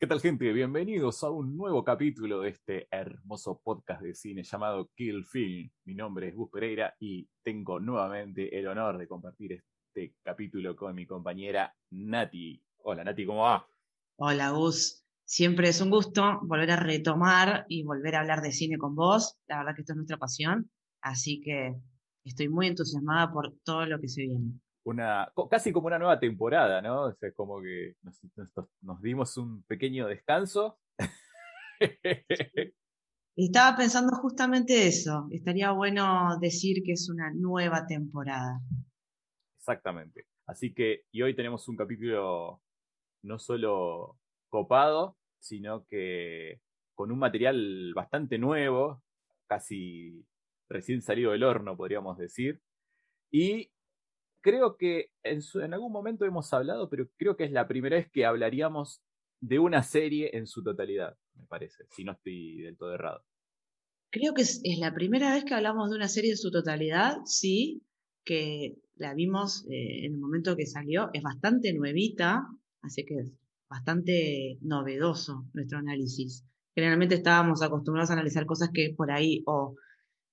¿Qué tal gente? Bienvenidos a un nuevo capítulo de este hermoso podcast de cine llamado Kill Film. Mi nombre es Gus Pereira y tengo nuevamente el honor de compartir este capítulo con mi compañera Nati. Hola Nati, ¿cómo va? Hola Gus, siempre es un gusto volver a retomar y volver a hablar de cine con vos. La verdad que esto es nuestra pasión, así que estoy muy entusiasmada por todo lo que se viene una, casi como una nueva temporada, ¿no? O sea, como que nos, dimos un pequeño descanso. Estaba pensando justamente eso. Estaría bueno decir que es una nueva temporada. Exactamente. Así que, y hoy tenemos un capítulo no solo copado, sino que con un material bastante nuevo, casi recién salido del horno, podríamos decir. Y creo que en, algún momento hemos hablado, pero creo que es la primera vez que hablaríamos de una serie en su totalidad, me parece, si no estoy del todo errado. Creo que es, la primera vez que hablamos de una serie en su totalidad, sí, que la vimos eh, en el momento que salió, es bastante nuevita, así que es bastante novedoso nuestro análisis. Generalmente estábamos acostumbrados a analizar cosas que por ahí o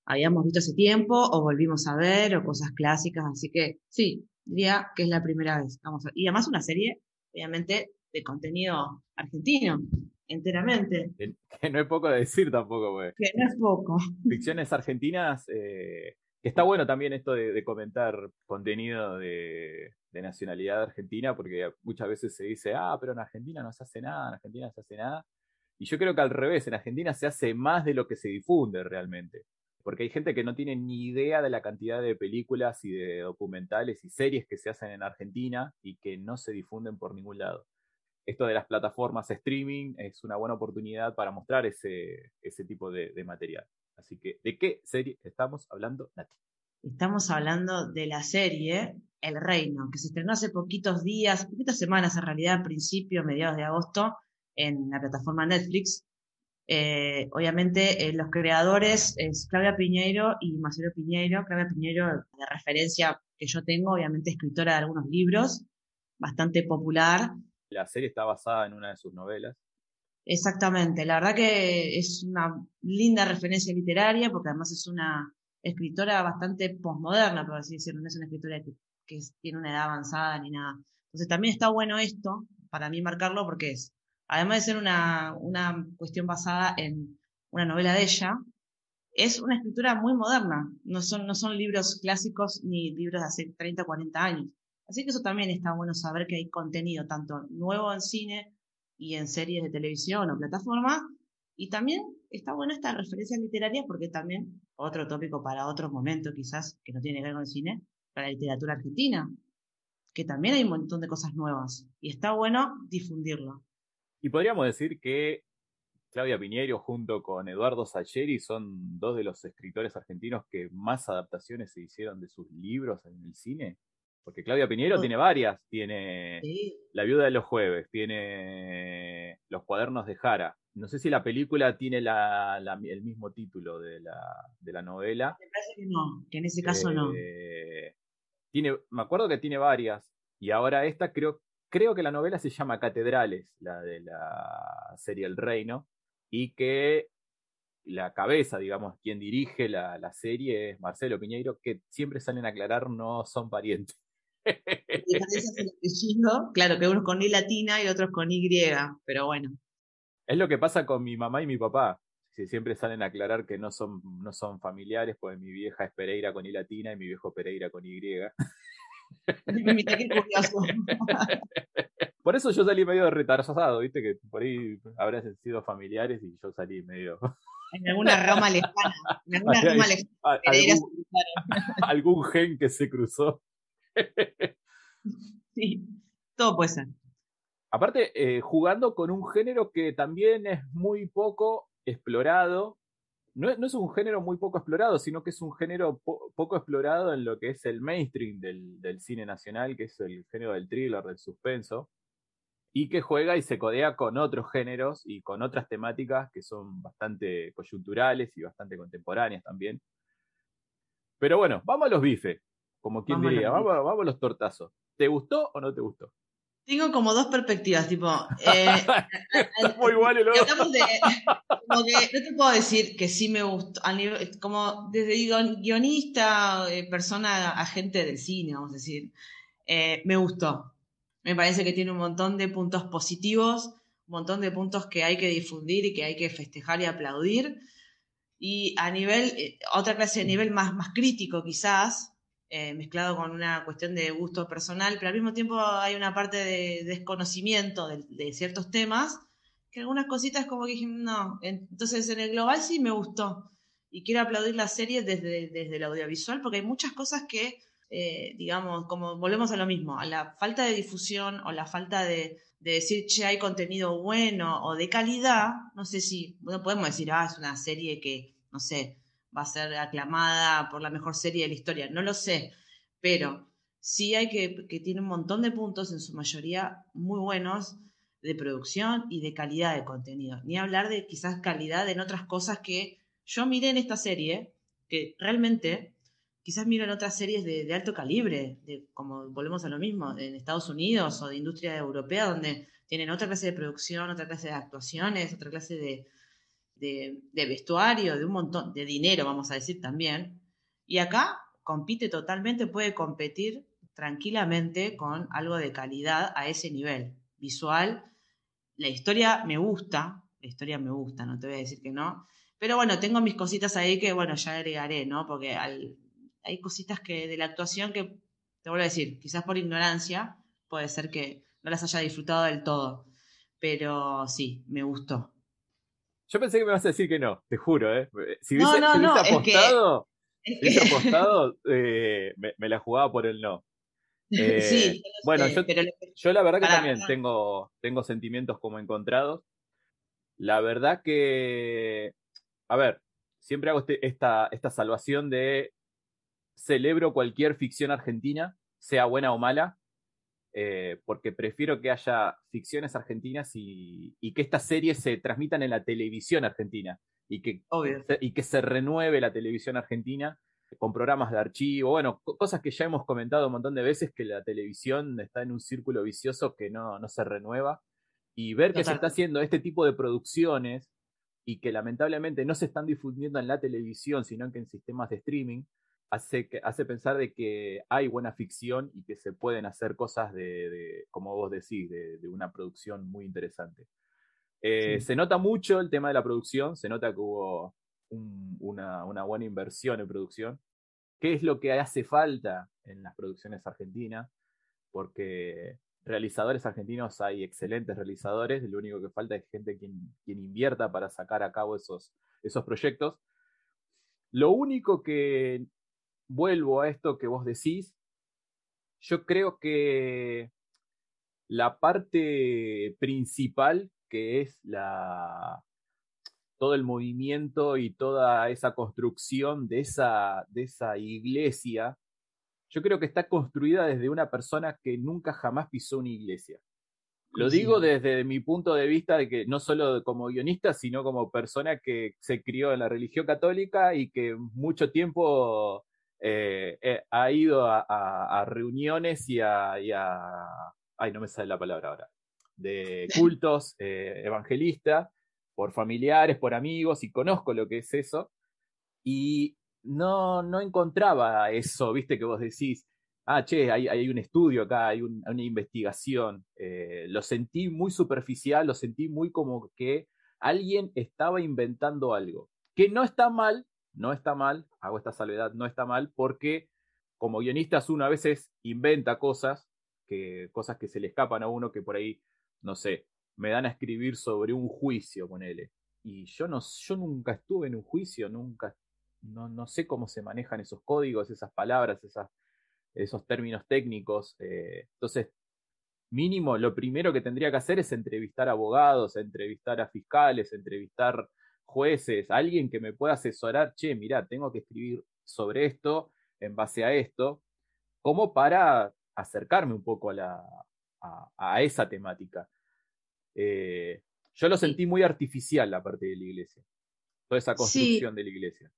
habíamos visto hace tiempo o volvimos a ver o cosas clásicas, así que sí, diría que es la primera vez. Vamos a, y además una serie, obviamente, de contenido argentino, enteramente. Que, no es poco de decir tampoco, pues. Que no es poco. Ficciones argentinas, eh, que está bueno también esto de, comentar contenido de, de, nacionalidad argentina, porque muchas veces se dice, ah, pero en Argentina no se hace nada, en Argentina no se hace nada. Y yo creo que al revés, en Argentina se hace más de lo que se difunde realmente porque hay gente que no tiene ni idea de la cantidad de películas y de documentales y series que se hacen en Argentina y que no se difunden por ningún lado. Esto de las plataformas streaming es una buena oportunidad para mostrar ese, ese tipo de, material. Así que, ¿de qué serie estamos hablando, Nati? Estamos hablando de la serie El Reino, que se estrenó hace poquitos días, poquitas semanas en realidad, a principios, mediados de agosto, en la plataforma Netflix. Eh, obviamente eh, los creadores es Claudia Piñeiro y Marcelo Piñeiro. Claudia Piñeiro, de referencia que yo tengo, obviamente escritora de algunos libros, bastante popular. La serie está basada en una de sus novelas. Exactamente, la verdad que es una linda referencia literaria porque además es una escritora bastante posmoderna, por así decirlo, no es una escritora que, que tiene una edad avanzada ni nada. Entonces también está bueno esto, para mí marcarlo, porque es además de ser una, una cuestión basada en una novela de ella, es una escritura muy moderna. No son, no son libros clásicos ni libros de hace 30 o 40 años. Así que eso también está bueno saber que hay contenido tanto nuevo en cine y en series de televisión o plataforma. Y también está buena esta referencia literaria porque también, otro tópico para otro momento quizás, que no tiene que ver con el cine, para la literatura argentina, que también hay un montón de cosas nuevas. Y está bueno difundirlo. Y podríamos decir que Claudia Piñeiro junto con Eduardo Sacheri son dos de los escritores argentinos que más adaptaciones se hicieron de sus libros en el cine. Porque Claudia Piñeiro tiene varias, tiene La viuda de los jueves, tiene Los cuadernos de Jara. No sé si la película tiene el mismo título de la, novela. Me parece que no, que en ese caso no. Eh, tiene, me acuerdo que tiene varias, y ahora esta creo creo que la novela se llama Catedrales, la de la serie El Reino, y que la cabeza, digamos, quien dirige la, serie es Marcelo Piñeiro, que siempre salen a aclarar no son parientes. claro, que uno con I latina y otros con Y, pero bueno. Es lo que pasa con mi mamá y mi papá. siempre salen a aclarar que no son, no son familiares, pues mi vieja es Pereira con I latina y mi viejo Pereira con Y. Por eso yo salí medio retrasado, viste, que por ahí habrán sido familiares y yo salí medio. En alguna rama lejana. En alguna rama lejana. Algún, gen que se cruzó. Sí, todo puede ser. aparte, eh, jugando con un género que también es muy poco explorado. No, es un género muy poco explorado, sino que es un género poco explorado en lo que es el mainstream del, del, cine nacional, que es el género del thriller, del suspenso, y que juega y se codea con otros géneros y con otras temáticas que son bastante coyunturales y bastante contemporáneas también. Pero bueno, vamos a los bifes, como quien diría, vamos, vamos a los tortazos. ¿Te gustó o no te gustó? Tengo como dos perspectivas, tipo. Eh, el otro. como que no te puedo decir que sí me gustó, como desde guionista, eh, persona, agente del cine, vamos a decir, eh, me gustó. Me parece que tiene un montón de puntos positivos, un montón de puntos que hay que difundir y que hay que festejar y aplaudir. Y a nivel, eh, otra clase de nivel más, más crítico quizás, eh, mezclado con una cuestión de gusto personal, pero al mismo tiempo hay una parte de desconocimiento de, ciertos temas, que algunas cositas como que dije, no, entonces en el global sí me gustó. Y quiero aplaudir la serie desde, desde el audiovisual, porque hay muchas cosas que, eh, digamos, como volvemos a lo mismo, a la falta de difusión o la falta de, de decir, che, hay contenido bueno o de calidad, no sé si, no podemos decir, ah, es una serie que, no sé, va a ser aclamada por la mejor serie de la historia, no lo sé, pero sí hay que, que tiene un montón de puntos, en su mayoría muy buenos, de producción y de calidad de contenido. Ni hablar de quizás calidad en otras cosas que yo miré en esta serie, que realmente quizás miro en otras series de, alto calibre, de, como volvemos a lo mismo, en Estados Unidos o de industria europea, donde tienen otra clase de producción, otra clase de actuaciones, otra clase de, de, vestuario, de un montón, de dinero, vamos a decir también. Y acá compite totalmente, puede competir tranquilamente con algo de calidad a ese nivel visual. La historia me gusta, la historia me gusta, no te voy a decir que no. Pero bueno, tengo mis cositas ahí que, bueno, ya agregaré, ¿no? Porque hay cositas que de la actuación que, te vuelvo a decir, quizás por ignorancia, puede ser que no las haya disfrutado del todo. Pero sí, me gustó. Yo pensé que me ibas a decir que no, te juro, ¿eh? Si hubiese, apostado, apostado eh, me, la jugaba por el no. Eh, sí, bueno, yo, yo, la verdad que también tengo, tengo sentimientos como encontrados. La verdad que, a ver, siempre hago este, esta, esta salvación de celebro cualquier ficción argentina, sea buena o mala, eh, porque prefiero que haya ficciones argentinas y, que estas series se transmitan en la televisión argentina y que, y que se renueve la televisión argentina con programas de archivo, bueno, cosas que ya hemos comentado un montón de veces, que la televisión está en un círculo vicioso que no, no se renueva, y ver que se está haciendo este tipo de producciones y que lamentablemente no se están difundiendo en la televisión, sino que en sistemas de streaming, hace, que, hace pensar de que hay buena ficción y que se pueden hacer cosas de, como vos decís, de, una producción muy interesante. Eh, se nota mucho el tema de la producción, se nota que hubo una, buena inversión en producción. ¿Qué es lo que hace falta en las producciones argentinas? Porque realizadores argentinos hay excelentes realizadores, lo único que falta es gente quien, quien invierta para sacar a cabo esos, esos proyectos. Lo único que vuelvo a esto que vos decís, yo creo que la parte principal, que es la, todo el movimiento y toda esa construcción de esa, de esa iglesia, yo creo que está construida desde una persona que nunca jamás pisó una iglesia. Lo digo desde mi punto de vista de que no solo como guionista, sino como persona que se crió en la religión católica y que mucho tiempo eh, eh, ha ido a, reuniones y a, Ay, no me sale la palabra ahora. De cultos eh, evangelistas, por familiares, por amigos, y conozco lo que es eso. Y no, no encontraba eso, viste, que vos decís, ah, che, hay, hay un estudio acá, hay una investigación. lo sentí muy superficial, lo sentí muy como que alguien estaba inventando algo. Que no está mal, no está mal, hago esta salvedad, no está mal, porque como guionistas uno a veces inventa cosas, que, cosas que se le escapan a uno que por ahí, no sé, me dan a escribir sobre un juicio, ponele. Y yo, no, yo nunca estuve en un juicio, nunca, no, no sé cómo se manejan esos códigos, esas palabras, esas, esos términos técnicos. Eh, entonces, mínimo lo primero que tendría que hacer es entrevistar abogados, entrevistar a fiscales, entrevistar jueces, alguien que me pueda asesorar, che, mira, tengo que escribir sobre esto en base a esto, como para acercarme un poco a, la, a, esa temática. Eh, yo lo sentí muy artificial la parte de la iglesia, toda esa construcción de la iglesia.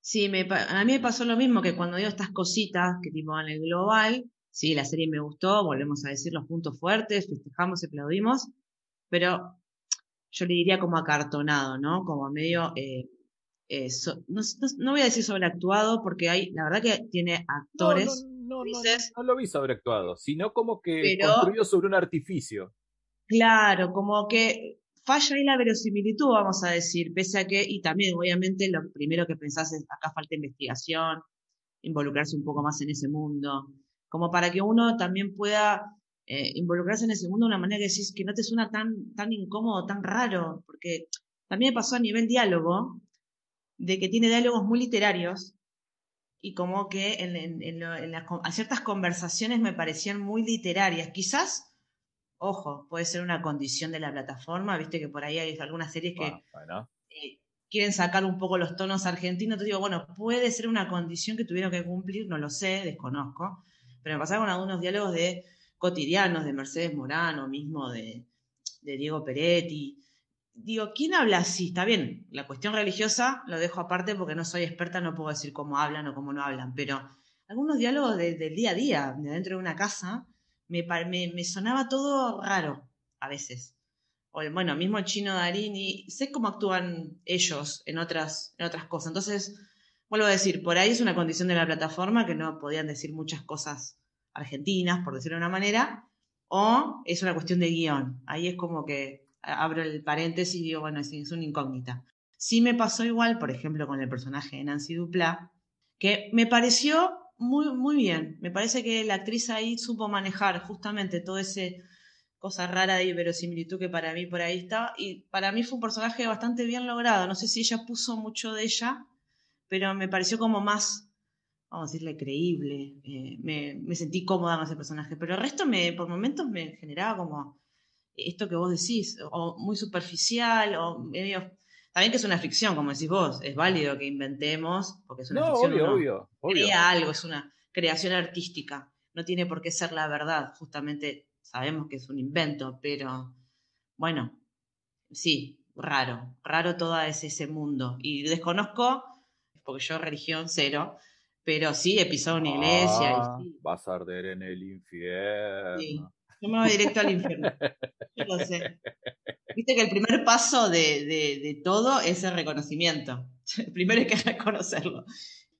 Sí, me, a mí me pasó lo mismo que cuando digo estas cositas que tipo en el global, sí, la serie me gustó, volvemos a decir los puntos fuertes, festejamos, aplaudimos, pero yo le diría como acartonado, ¿no? Como medio, eh, eh, no, voy a decir sobreactuado porque hay, la verdad que tiene actores. No, no, no, lo vi sobreactuado, sino como que construido sobre un artificio. Claro, como que falla ahí la verosimilitud, vamos a decir, pese a que, y también obviamente lo primero que pensás es, acá falta investigación, involucrarse un poco más en ese mundo, como para que uno también pueda eh, involucrarse en ese mundo de una manera que decís que no te suena tan, tan incómodo, tan raro, porque también me pasó a nivel diálogo, de que tiene diálogos muy literarios, y como que en, en, a ciertas conversaciones me parecían muy literarias, quizás Ojo, puede ser una condición de la plataforma, viste que por ahí hay algunas series que eh, quieren sacar un poco los tonos argentinos. Te digo, bueno, puede ser una condición que tuvieron que cumplir, no lo sé, desconozco, pero me pasaron algunos diálogos de cotidianos de Mercedes Morano, mismo de, de Diego Peretti. Digo, ¿quién habla así? Está bien, la cuestión religiosa lo dejo aparte porque no soy experta, no puedo decir cómo hablan o cómo no hablan, pero algunos diálogos del día a día, de dentro de una casa, me, me, sonaba todo raro a veces. O, bueno, mismo el chino Darín, y sé cómo actúan ellos en otras, en otras cosas. Entonces, vuelvo a decir, por ahí es una condición de la plataforma que no podían decir muchas cosas argentinas, por decirlo de una manera, o es una cuestión de guion. Ahí es como que abro el paréntesis y digo, bueno, es, es una incógnita. Sí me pasó igual, por ejemplo, con el personaje de Nancy Dupla, que me pareció muy, muy bien. Me parece que la actriz ahí supo manejar justamente todo ese cosa rara de verosimilitud que para mí por ahí está. Y para mí fue un personaje bastante bien logrado. No sé si ella puso mucho de ella, pero me pareció como más, vamos a decirle, creíble. Eh, me, me, sentí cómoda con ese personaje. Pero el resto me, por momentos me generaba como esto que vos decís, o muy superficial, o medio también que es una ficción, como decís vos, es válido que inventemos, porque es una ficción. Obvio, obvio, Crea algo, es una creación artística. No tiene por qué ser la verdad, justamente sabemos que es un invento, pero bueno, sí, raro, raro todo ese, ese mundo. Y desconozco, porque yo religión cero, pero sí he pisado una iglesia. Ah, vas a arder en el infierno. Sí. Yo me voy directo al infierno. Yo lo sé. Viste que el primer paso de, de, todo es el reconocimiento. Primero hay que reconocerlo.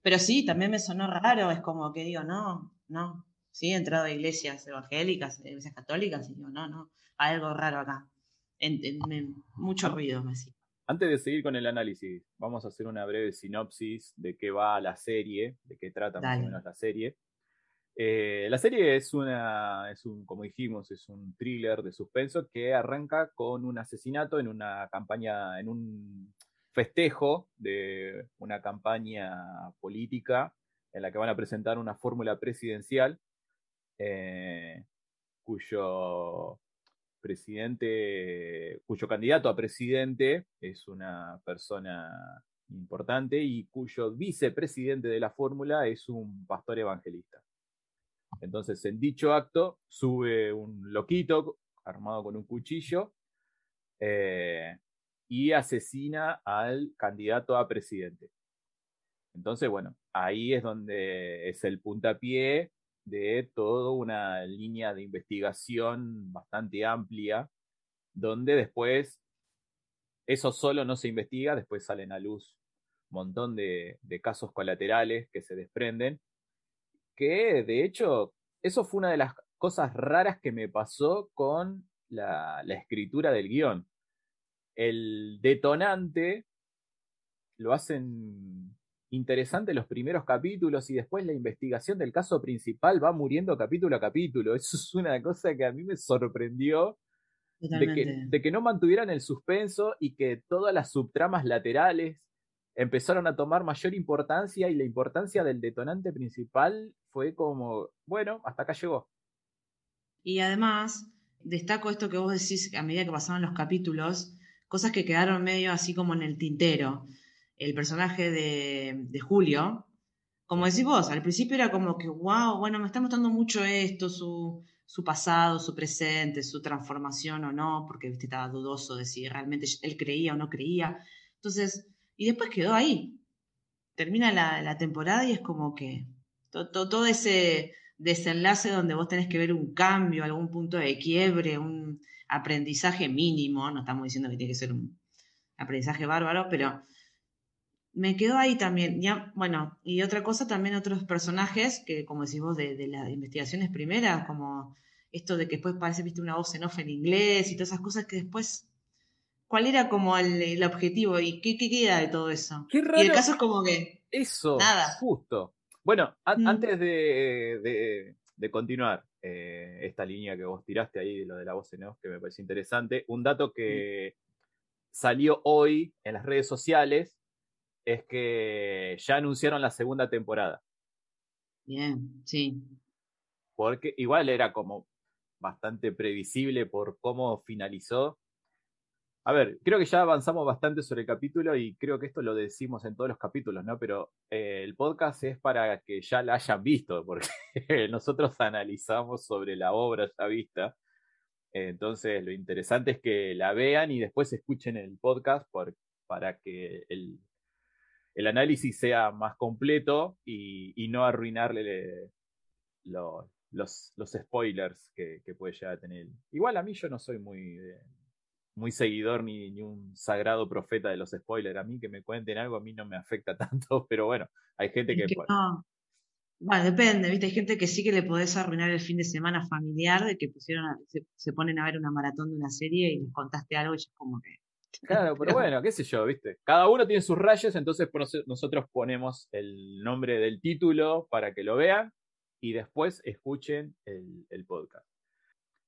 Pero sí, también me sonó raro, es como que digo, no, no. Sí, he entrado a iglesias evangélicas, iglesias católicas, y digo, no, no, hay algo raro acá. En, mucho ruido, me decía. Antes de seguir con el análisis, vamos a hacer una breve sinopsis de qué va la serie, de qué trata más o menos la serie. Eh, la serie es una, es un, como dijimos, es un thriller de suspenso que arranca con un asesinato en una campaña, en un festejo de una campaña política en la que van a presentar una fórmula presidencial eh, cuyo cuyo candidato a presidente es una persona importante y cuyo vicepresidente de la fórmula es un pastor evangelista. Entonces, en dicho acto, sube un loquito armado con un cuchillo eh, y asesina al candidato a presidente. Entonces, bueno, ahí es donde es el puntapié de toda una línea de investigación bastante amplia, donde después eso solo no se investiga, después salen a luz un montón de casos colaterales que se desprenden que de hecho eso fue una de las cosas raras que me pasó con la, escritura del guion. El detonante lo hacen interesante los primeros capítulos y después la investigación del caso principal va muriendo capítulo a capítulo. Eso es una cosa que a mí me sorprendió de que, de que, no mantuvieran el suspenso y que todas las subtramas laterales empezaron a tomar mayor importancia y la importancia del detonante principal fue como, bueno, hasta acá llegó. Y además, destaco esto que vos decís a medida que pasaban los capítulos, cosas que quedaron medio así como en el tintero. El personaje de, Julio, como decís vos, al principio era como que, wow, bueno, me está mostrando mucho esto, su, su pasado, su presente, su transformación o no, porque ¿viste? estaba dudoso de si realmente él creía o no creía. Entonces, y después quedó ahí. Termina la, temporada y es como que todo, ese desenlace donde vos tenés que ver un cambio, algún punto de quiebre, un aprendizaje mínimo, no estamos diciendo que tiene que ser un aprendizaje bárbaro, pero me quedó ahí también. Ya, bueno, y otra cosa, también otros personajes que, como decís vos, de, las investigaciones primeras, como esto de que después parece, viste, una voz en off en inglés y todas esas cosas que después. ¿Cuál era como el, objetivo y qué, queda de todo eso? Qué Y el caso es como que. Eso, nada. justo. Bueno, mm. antes de, continuar eh, esta línea que vos tiraste ahí, de lo de la voz en off, que me parece interesante, un dato que mm. salió hoy en las redes sociales es que ya anunciaron la segunda temporada. Bien, sí. Porque igual era como bastante previsible por cómo finalizó. A ver, creo que ya avanzamos bastante sobre el capítulo y creo que esto lo decimos en todos los capítulos, ¿no? Pero eh, el podcast es para que ya la hayan visto, porque nosotros analizamos sobre la obra ya vista. Entonces, lo interesante es que la vean y después escuchen el podcast para que el, el análisis sea más completo y, no arruinarle los, los, spoilers que, puede llegar a tener. Igual a mí yo no soy muy, muy seguidor ni, ni, un sagrado profeta de los spoilers. A mí que me cuenten algo a mí no me afecta tanto, pero bueno, hay gente que... Bueno, depende, ¿viste? Hay gente que sí que le podés arruinar el fin de semana familiar, de que pusieron se, se, ponen a ver una maratón de una serie y les contaste algo y es como que Claro, pero bueno, qué sé yo, ¿viste? Cada uno tiene sus rayos, entonces nosotros ponemos el nombre del título para que lo vean y después escuchen el, podcast.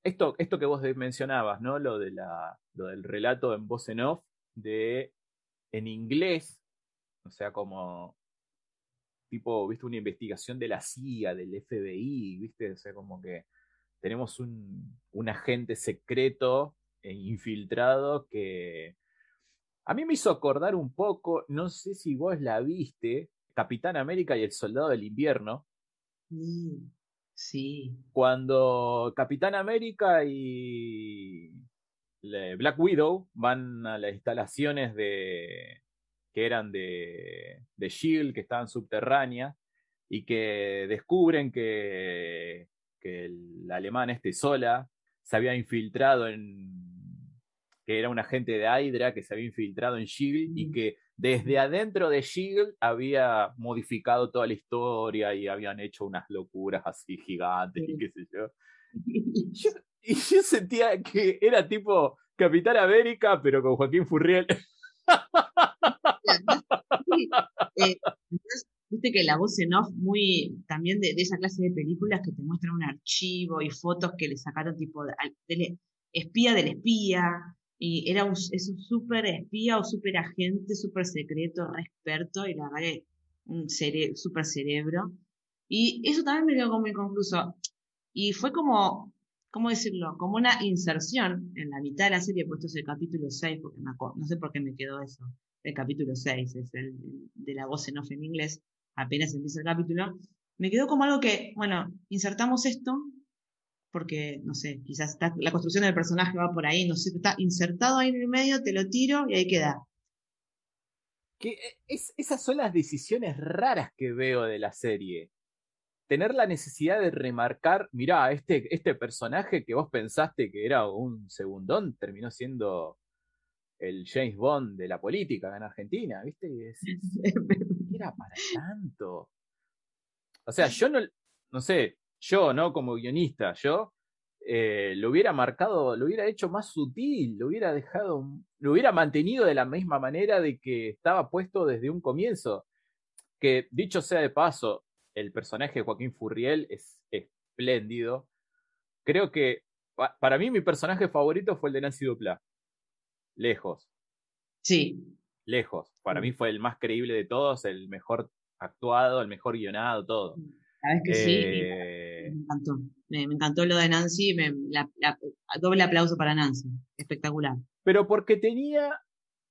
Esto, esto que vos mencionabas, ¿no? Lo, de la, lo del relato en voz en off, de en inglés, o sea, como tipo, viste, una investigación de la CIA, del FBI, viste, o sea, como que tenemos un, un agente secreto e infiltrado que a mí me hizo acordar un poco, no sé si vos la viste, Capitán América y el Soldado del Invierno. Mm, sí. Cuando Capitán América y Black Widow van a las instalaciones de que eran de, de Shield, que estaban subterráneas, y que descubren que, que el alemán este Sola se había infiltrado en que era un agente de Hydra que se había infiltrado en Shield y que desde adentro de Shield había modificado toda la historia y habían hecho unas locuras así gigantes y qué sé yo. Y yo sentía que era tipo Capitán América, pero con Joaquín Furriel. Eh, viste que la voz en off muy también de, esa clase de películas que te muestran un archivo y fotos que le sacaron tipo de, espía del espía y era un, es un súper espía o súper agente, súper secreto, re experto, y la verdad que un súper cerebro. Y eso también me quedó como inconcluso. Y fue como, ¿cómo decirlo? Como una inserción en la mitad de la serie, puesto es el capítulo 6, porque me no sé por qué me quedó eso. El capítulo 6 es el de la voz en off en inglés, apenas empieza el capítulo. Me quedó como algo que, bueno, insertamos esto, porque, no sé, quizás la construcción del personaje va por ahí, no sé, está insertado ahí en el medio, te lo tiro y ahí queda. Que eh, es, esas son las decisiones raras que veo de la serie. Tener la necesidad de remarcar, mirá, este, este personaje que vos pensaste que era un segundón terminó siendo el James Bond de la política en Argentina, ¿viste? era para tanto. O sea, yo no, no sé, yo, ¿no? Como guionista, yo eh, lo hubiera marcado, lo hubiera hecho más sutil, lo hubiera dejado, lo hubiera mantenido de la misma manera de que estaba puesto desde un comienzo. Que dicho sea de paso, el personaje de Joaquín Furriel es espléndido. Creo que para mí mi personaje favorito fue el de Nancy Dupla. Lejos. Sí. Lejos. Para mí fue el más creíble de todos, el mejor actuado, el mejor guionado, todo. Mm Sabes que sí, me encantó. Me, encantó lo de Nancy, me, doble aplauso para Nancy, espectacular. Pero porque tenía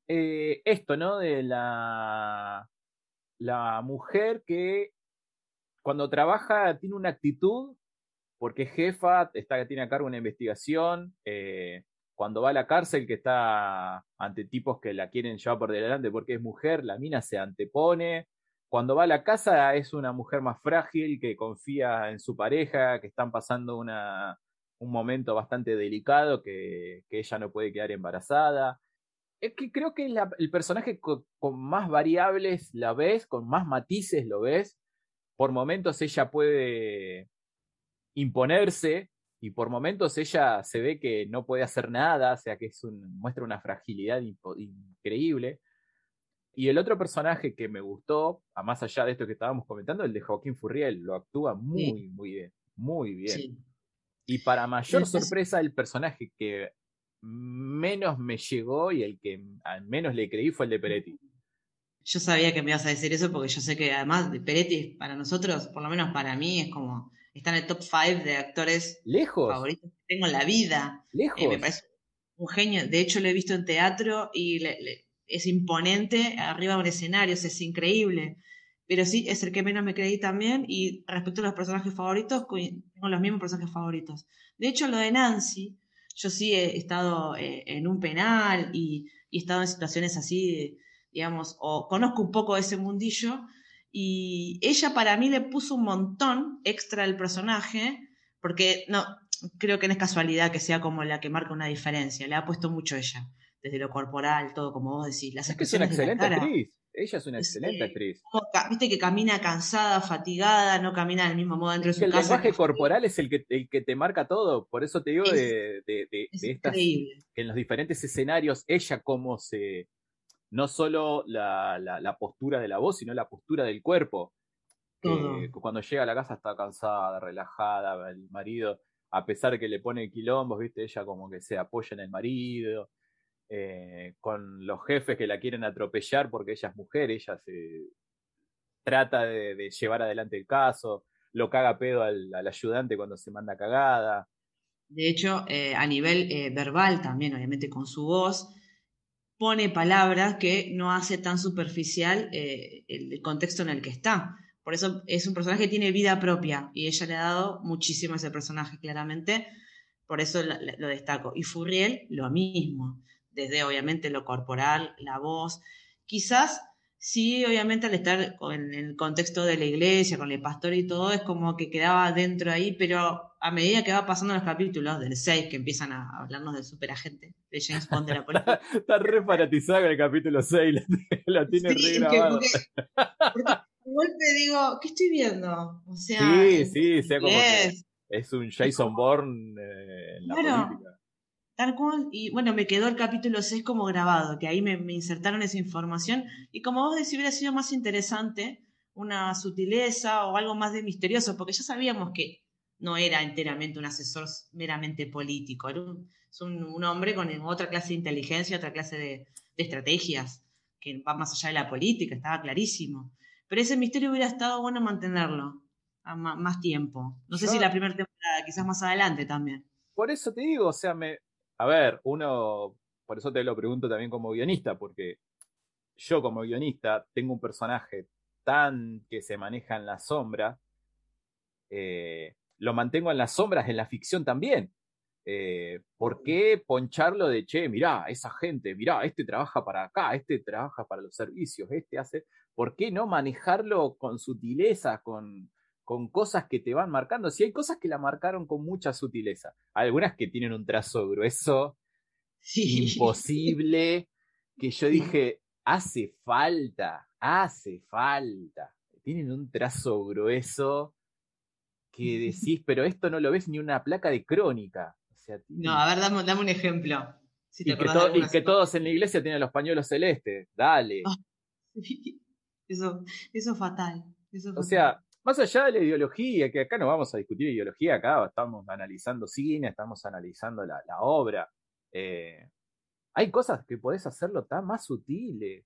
esto, ¿no? De la, la mujer que cuando trabaja tiene una actitud, porque es jefa, está, tiene a cargo una investigación, eh, cuando va a la cárcel que está ante tipos que la quieren llevar por delante porque es mujer, la mina se antepone. Cuando va a la casa es una mujer más frágil que confía en su pareja, que están pasando una, un momento bastante delicado, que, que, ella no puede quedar embarazada. Es que creo que el personaje con, con, más variables la ves, con más matices lo ves, por momentos ella puede imponerse y por momentos ella se ve que no puede hacer nada, o sea que es un, muestra una fragilidad increíble. Y el otro personaje que me gustó, a más allá de esto que estábamos comentando, el de Joaquín Furriel, lo actúa muy, muy bien, muy bien. Y para mayor sorpresa, el personaje que menos me llegó y el que al menos le creí fue el de Peretti. Yo sabía que me ibas a decir eso porque yo sé que además de Peretti, para nosotros, por lo menos para mí, es como, está en el top 5 de actores Lejos. favoritos que tengo en la vida. Lejos. Eh, me parece un genio. De hecho, lo he visto en teatro y es imponente arriba de un escenario, es increíble. Pero sí, es el que menos me creí también. Y respecto a los personajes favoritos, tengo los mismos personajes favoritos. De hecho, lo de Nancy, yo sí he estado eh, en un penal y, y he estado en situaciones así digamos, o conozco un poco de ese mundillo, y ella para mí le puso un montón extra al personaje, porque no, creo que no es casualidad que sea como la que marca una diferencia, le ha puesto mucho ella, desde lo corporal, todo como vos decís. Las es que es una excelente actriz. Ella es una excelente actriz. Viste que camina cansada, fatigada, no camina del mismo modo dentro de su el casa. El lenguaje corporal es el que, el que te marca todo. Por eso te digo de, de, de, estas, que en los diferentes escenarios, ella cómo se, no solo la, la, postura de la voz, sino la postura del cuerpo. cuando llega a la casa está cansada, relajada, el marido, a pesar de que le pone quilombos, viste, ella como que se apoya en el marido, eh, con los jefes que la quieren atropellar porque ella es mujer, ella se trata de, llevar adelante el caso, lo caga pedo al, ayudante cuando se manda cagada. De hecho, eh, a nivel eh, verbal también, obviamente con su voz, pone palabras que no hace tan superficial eh, el, contexto en el que está. Por eso es un personaje que tiene vida propia y ella le ha dado muchísimo a ese personaje, claramente. Por eso lo, destaco. Y Furriel, lo mismo, desde obviamente lo corporal, la voz. Quizás Sí, obviamente al estar en el contexto de la iglesia, con el pastor y todo, es como que quedaba dentro ahí, pero a medida que va pasando los capítulos del 6, que empiezan a hablarnos del superagente, de James Bond de la política. Está re con el capítulo 6, lo tiene re grabado. Porque, de golpe digo, ¿qué estoy viendo? O sea, sí, sí, sea como es un Jason Bourne eh, en la política. Tal cual, y bueno, me quedó el capítulo 6 como grabado, que ahí me, insertaron esa información, y como vos decís, hubiera sido más interesante una sutileza o algo más de misterioso, porque ya sabíamos que no era enteramente un asesor meramente político, era un, es un, hombre con otra clase de inteligencia, otra clase de, estrategias, que va más allá de la política, estaba clarísimo. Pero ese misterio hubiera estado bueno mantenerlo a más, tiempo. No sé si la primera temporada, quizás más adelante también. Por eso te digo, o sea, me, a ver, uno, por eso te lo pregunto también como guionista, porque yo como guionista tengo un personaje tan que se maneja en la sombra, eh, lo mantengo en las sombras en la ficción también. Eh, ¿Por qué poncharlo de, che, mirá, esa gente, mirá, este trabaja para acá, este trabaja para los servicios, este hace... ¿Por qué no manejarlo con sutileza, con, con cosas que te van marcando. Si hay cosas que la marcaron con mucha sutileza, algunas que tienen un trazo grueso, imposible, que yo dije, hace falta, hace falta. Tienen un trazo grueso que decís, pero esto no lo ves ni una placa de crónica. No, a ver, dame, un ejemplo. y, que, todos en la iglesia tienen los pañuelos celestes. Dale. Ah, eso, eso es fatal. o sea, más allá de la ideología, que acá no vamos a discutir ideología, acá estamos analizando cine, estamos analizando la, obra. Eh, hay cosas que podés hacerlo tan más sutiles.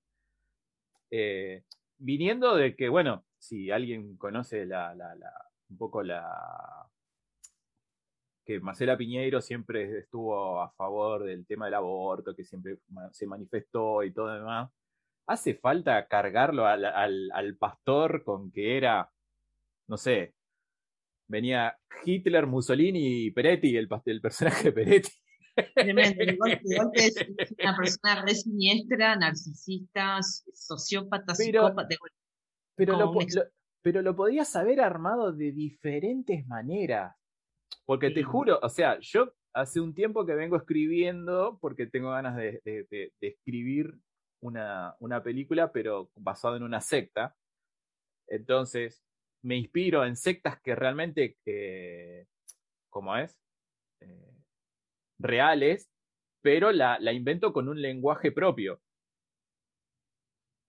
Eh, viniendo de que, bueno, si alguien conoce la, un poco la, que Marcela Piñeiro siempre estuvo a favor del tema del aborto, que siempre se manifestó y todo demás. ¿Hace falta cargarlo al, pastor con que era, no sé, venía Hitler, Mussolini y Peretti, el, el personaje Peretti? Tremendo, es una persona re siniestra, narcisista, sociópata, psicópata. Pero lo, pero lo podías haber armado de diferentes maneras. Porque te juro, o sea, yo hace un tiempo que vengo escribiendo porque tengo ganas de, escribir una, película, pero basado en una secta. Entonces, me inspiro en sectas que realmente, eh, ¿cómo es? Eh, reales, pero la, invento con un lenguaje propio.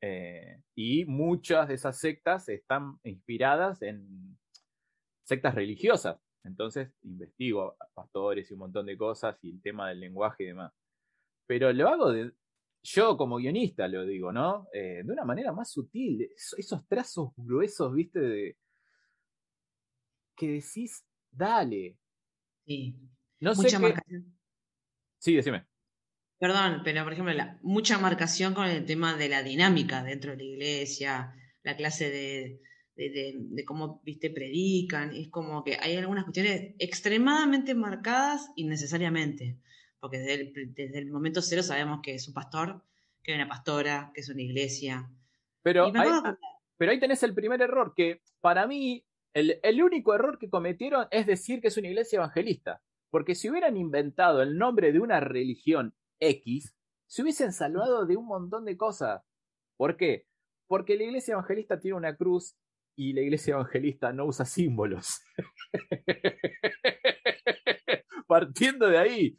Eh, y muchas de esas sectas están inspiradas en sectas religiosas. Entonces investigo a pastores y un montón de cosas y el tema del lenguaje y demás. Pero lo hago de, yo como guionista lo digo, ¿no? Eh, de una manera más sutil, esos, trazos gruesos, viste, de que decís, dale. Sí. No mucha marcación. Sí, decime. Perdón, pero por ejemplo, mucha marcación con el tema de la dinámica dentro de la iglesia, la clase de, de, cómo, viste, predican. Es como que hay algunas cuestiones extremadamente marcadas innecesariamente. Porque desde el, momento cero sabemos que es un pastor, que es una pastora, que es una iglesia. Pero, ahí, pero ahí tenés el primer error, que para mí el, el único error que cometieron es decir que es una iglesia evangelista. Porque si hubieran inventado el nombre de una religión X, se hubiesen salvado de un montón de cosas. ¿Por qué? Porque la iglesia evangelista tiene una cruz y la iglesia evangelista no usa símbolos. partiendo de ahí.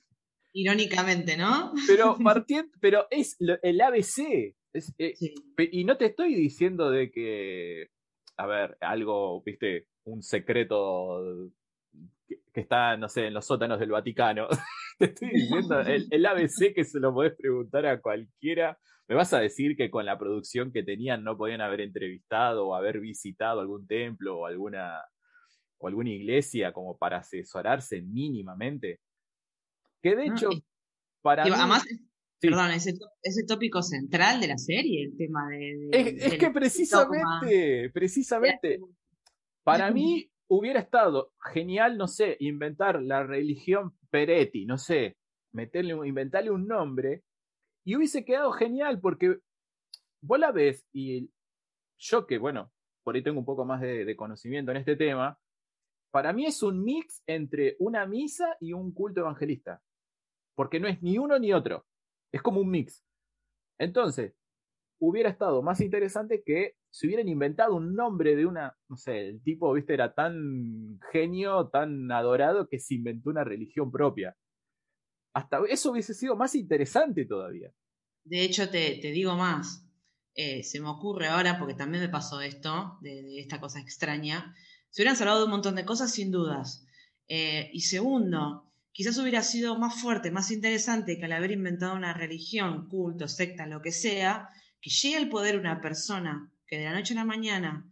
Irónicamente, ¿no? Pero, partiendo, pero es el ABC. Eh, y no te estoy diciendo de que, a ver, algo, viste, un secreto que, está, no sé, en los sótanos del Vaticano. te estoy diciendo el, el ABC que se lo podés preguntar a cualquiera ¿Me vas a decir que con la producción que tenían no podían haber entrevistado o haber visitado algún templo o alguna, o alguna iglesia como para asesorarse mínimamente? Que de hecho, para mí, Además, perdón, ese, ese, tópico central de la serie, el tema de... es, que precisamente, precisamente, para mí hubiera estado genial, no sé, inventar la religión Peretti, no sé, meterle, inventarle un nombre y hubiese quedado genial porque vos la ves y yo que, bueno, por ahí tengo un poco más de, conocimiento en este tema, para mí es un mix entre una misa y un culto evangelista. Porque no es ni uno ni otro. Es como un mix. Entonces, hubiera estado más interesante que si hubieran inventado un nombre de una, no sé, el tipo, viste, era tan genio, tan adorado que se inventó una religión propia hasta eso hubiese sido más interesante todavía. De hecho, te, digo más. Eh, se me ocurre ahora, porque también me pasó esto, de, esta cosa extraña. Se hubieran salvado un montón de cosas, sin dudas. Eh, y segundo, quizás hubiera sido más fuerte, más interesante que al haber inventado una religión, culto, secta, lo que sea, que llegue al poder una persona que de la noche a la mañana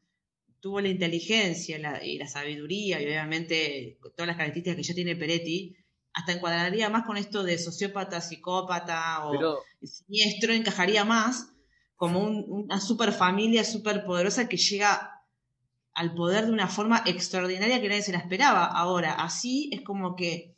tuvo la inteligencia y la sabiduría y obviamente todas las características que ya tiene Peretti hasta encuadraría más con esto de sociópata, psicópata o siniestro, encajaría más como una super familia súper poderosa que llega al poder de una forma extraordinaria que nadie se la esperaba. Ahora, así es como que.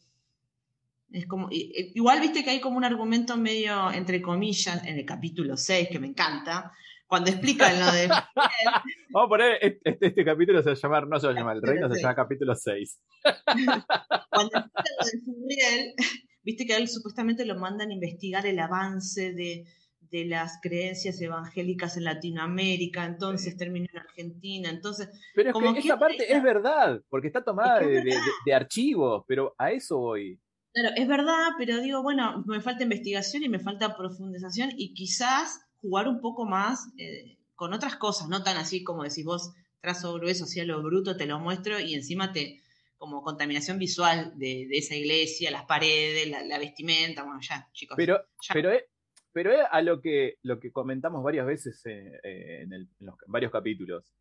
Es como, igual viste que hay como un argumento medio, entre comillas, en el capítulo 6, que me encanta, cuando explican lo de. Vamos a poner, este, este, capítulo se va a llamar, no se va a llamar El Reino, se llama capítulo 6. cuando explican lo de Furiel, viste que a él supuestamente lo mandan a investigar el avance de, de las creencias evangélicas en Latinoamérica, entonces terminó en Argentina, entonces... Pero es como que, esa parte es verdad, porque está tomada de, de, archivos, pero a eso voy. Claro, es verdad, pero digo, bueno, me falta investigación y me falta profundización y quizás jugar un poco más eh, con otras cosas, no tan así como decís vos, trazo grueso, así a lo bruto, te lo muestro y encima te, como contaminación visual de, esa iglesia, las paredes, la, vestimenta, bueno, ya, chicos. Pero, pero es, pero es a lo que, lo que comentamos varias veces eh, eh, en, los, varios capítulos.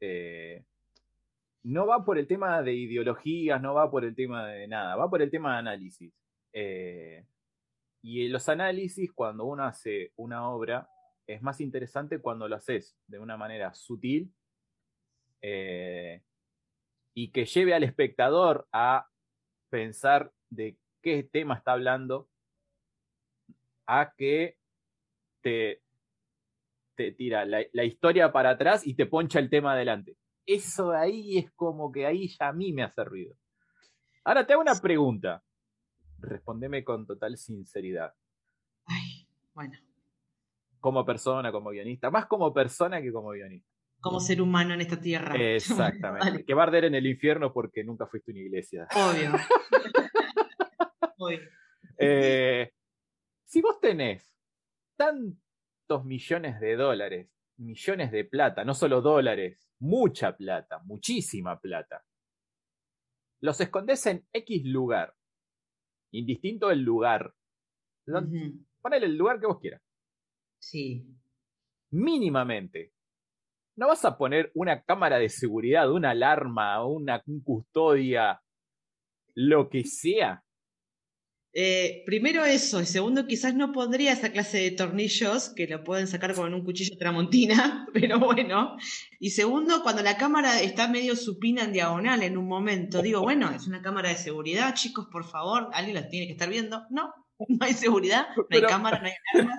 no va por el tema de ideologías, no va por el tema de nada, va por el tema de análisis. Eh, y los análisis, cuando uno hace una obra, es más interesante cuando lo haces de una manera sutil eh, y que lleve al espectador a pensar de qué tema está hablando, a que te, te tira la, la historia para atrás y te poncha el tema adelante. Eso de ahí es como que ahí ya a mí me hace ruido. Ahora te hago una pregunta. Respondeme con total sinceridad. Ay, bueno. Como persona, como guionista. Más como persona que como guionista. Como ser humano en esta tierra. Exactamente. que va a arder en el infierno porque nunca fuiste una iglesia. Obvio. Obvio. Eh, si vos tenés tantos millones de dólares, millones de plata, no solo dólares, mucha plata, muchísima plata, los escondes en X lugar, indistinto el lugar. Ponele el lugar que vos quieras. Sí. Mínimamente. No vas a poner una cámara de seguridad, una alarma, una custodia, lo que sea, eh, primero eso, y segundo quizás no pondría esa clase de tornillos que lo pueden sacar con un cuchillo tramontina, pero bueno. Y segundo, cuando la cámara está medio supina en diagonal en un momento, digo, bueno, es una cámara de seguridad, chicos, por favor, alguien la tiene que estar viendo. No, no hay seguridad, no hay cámara, no hay alarmas.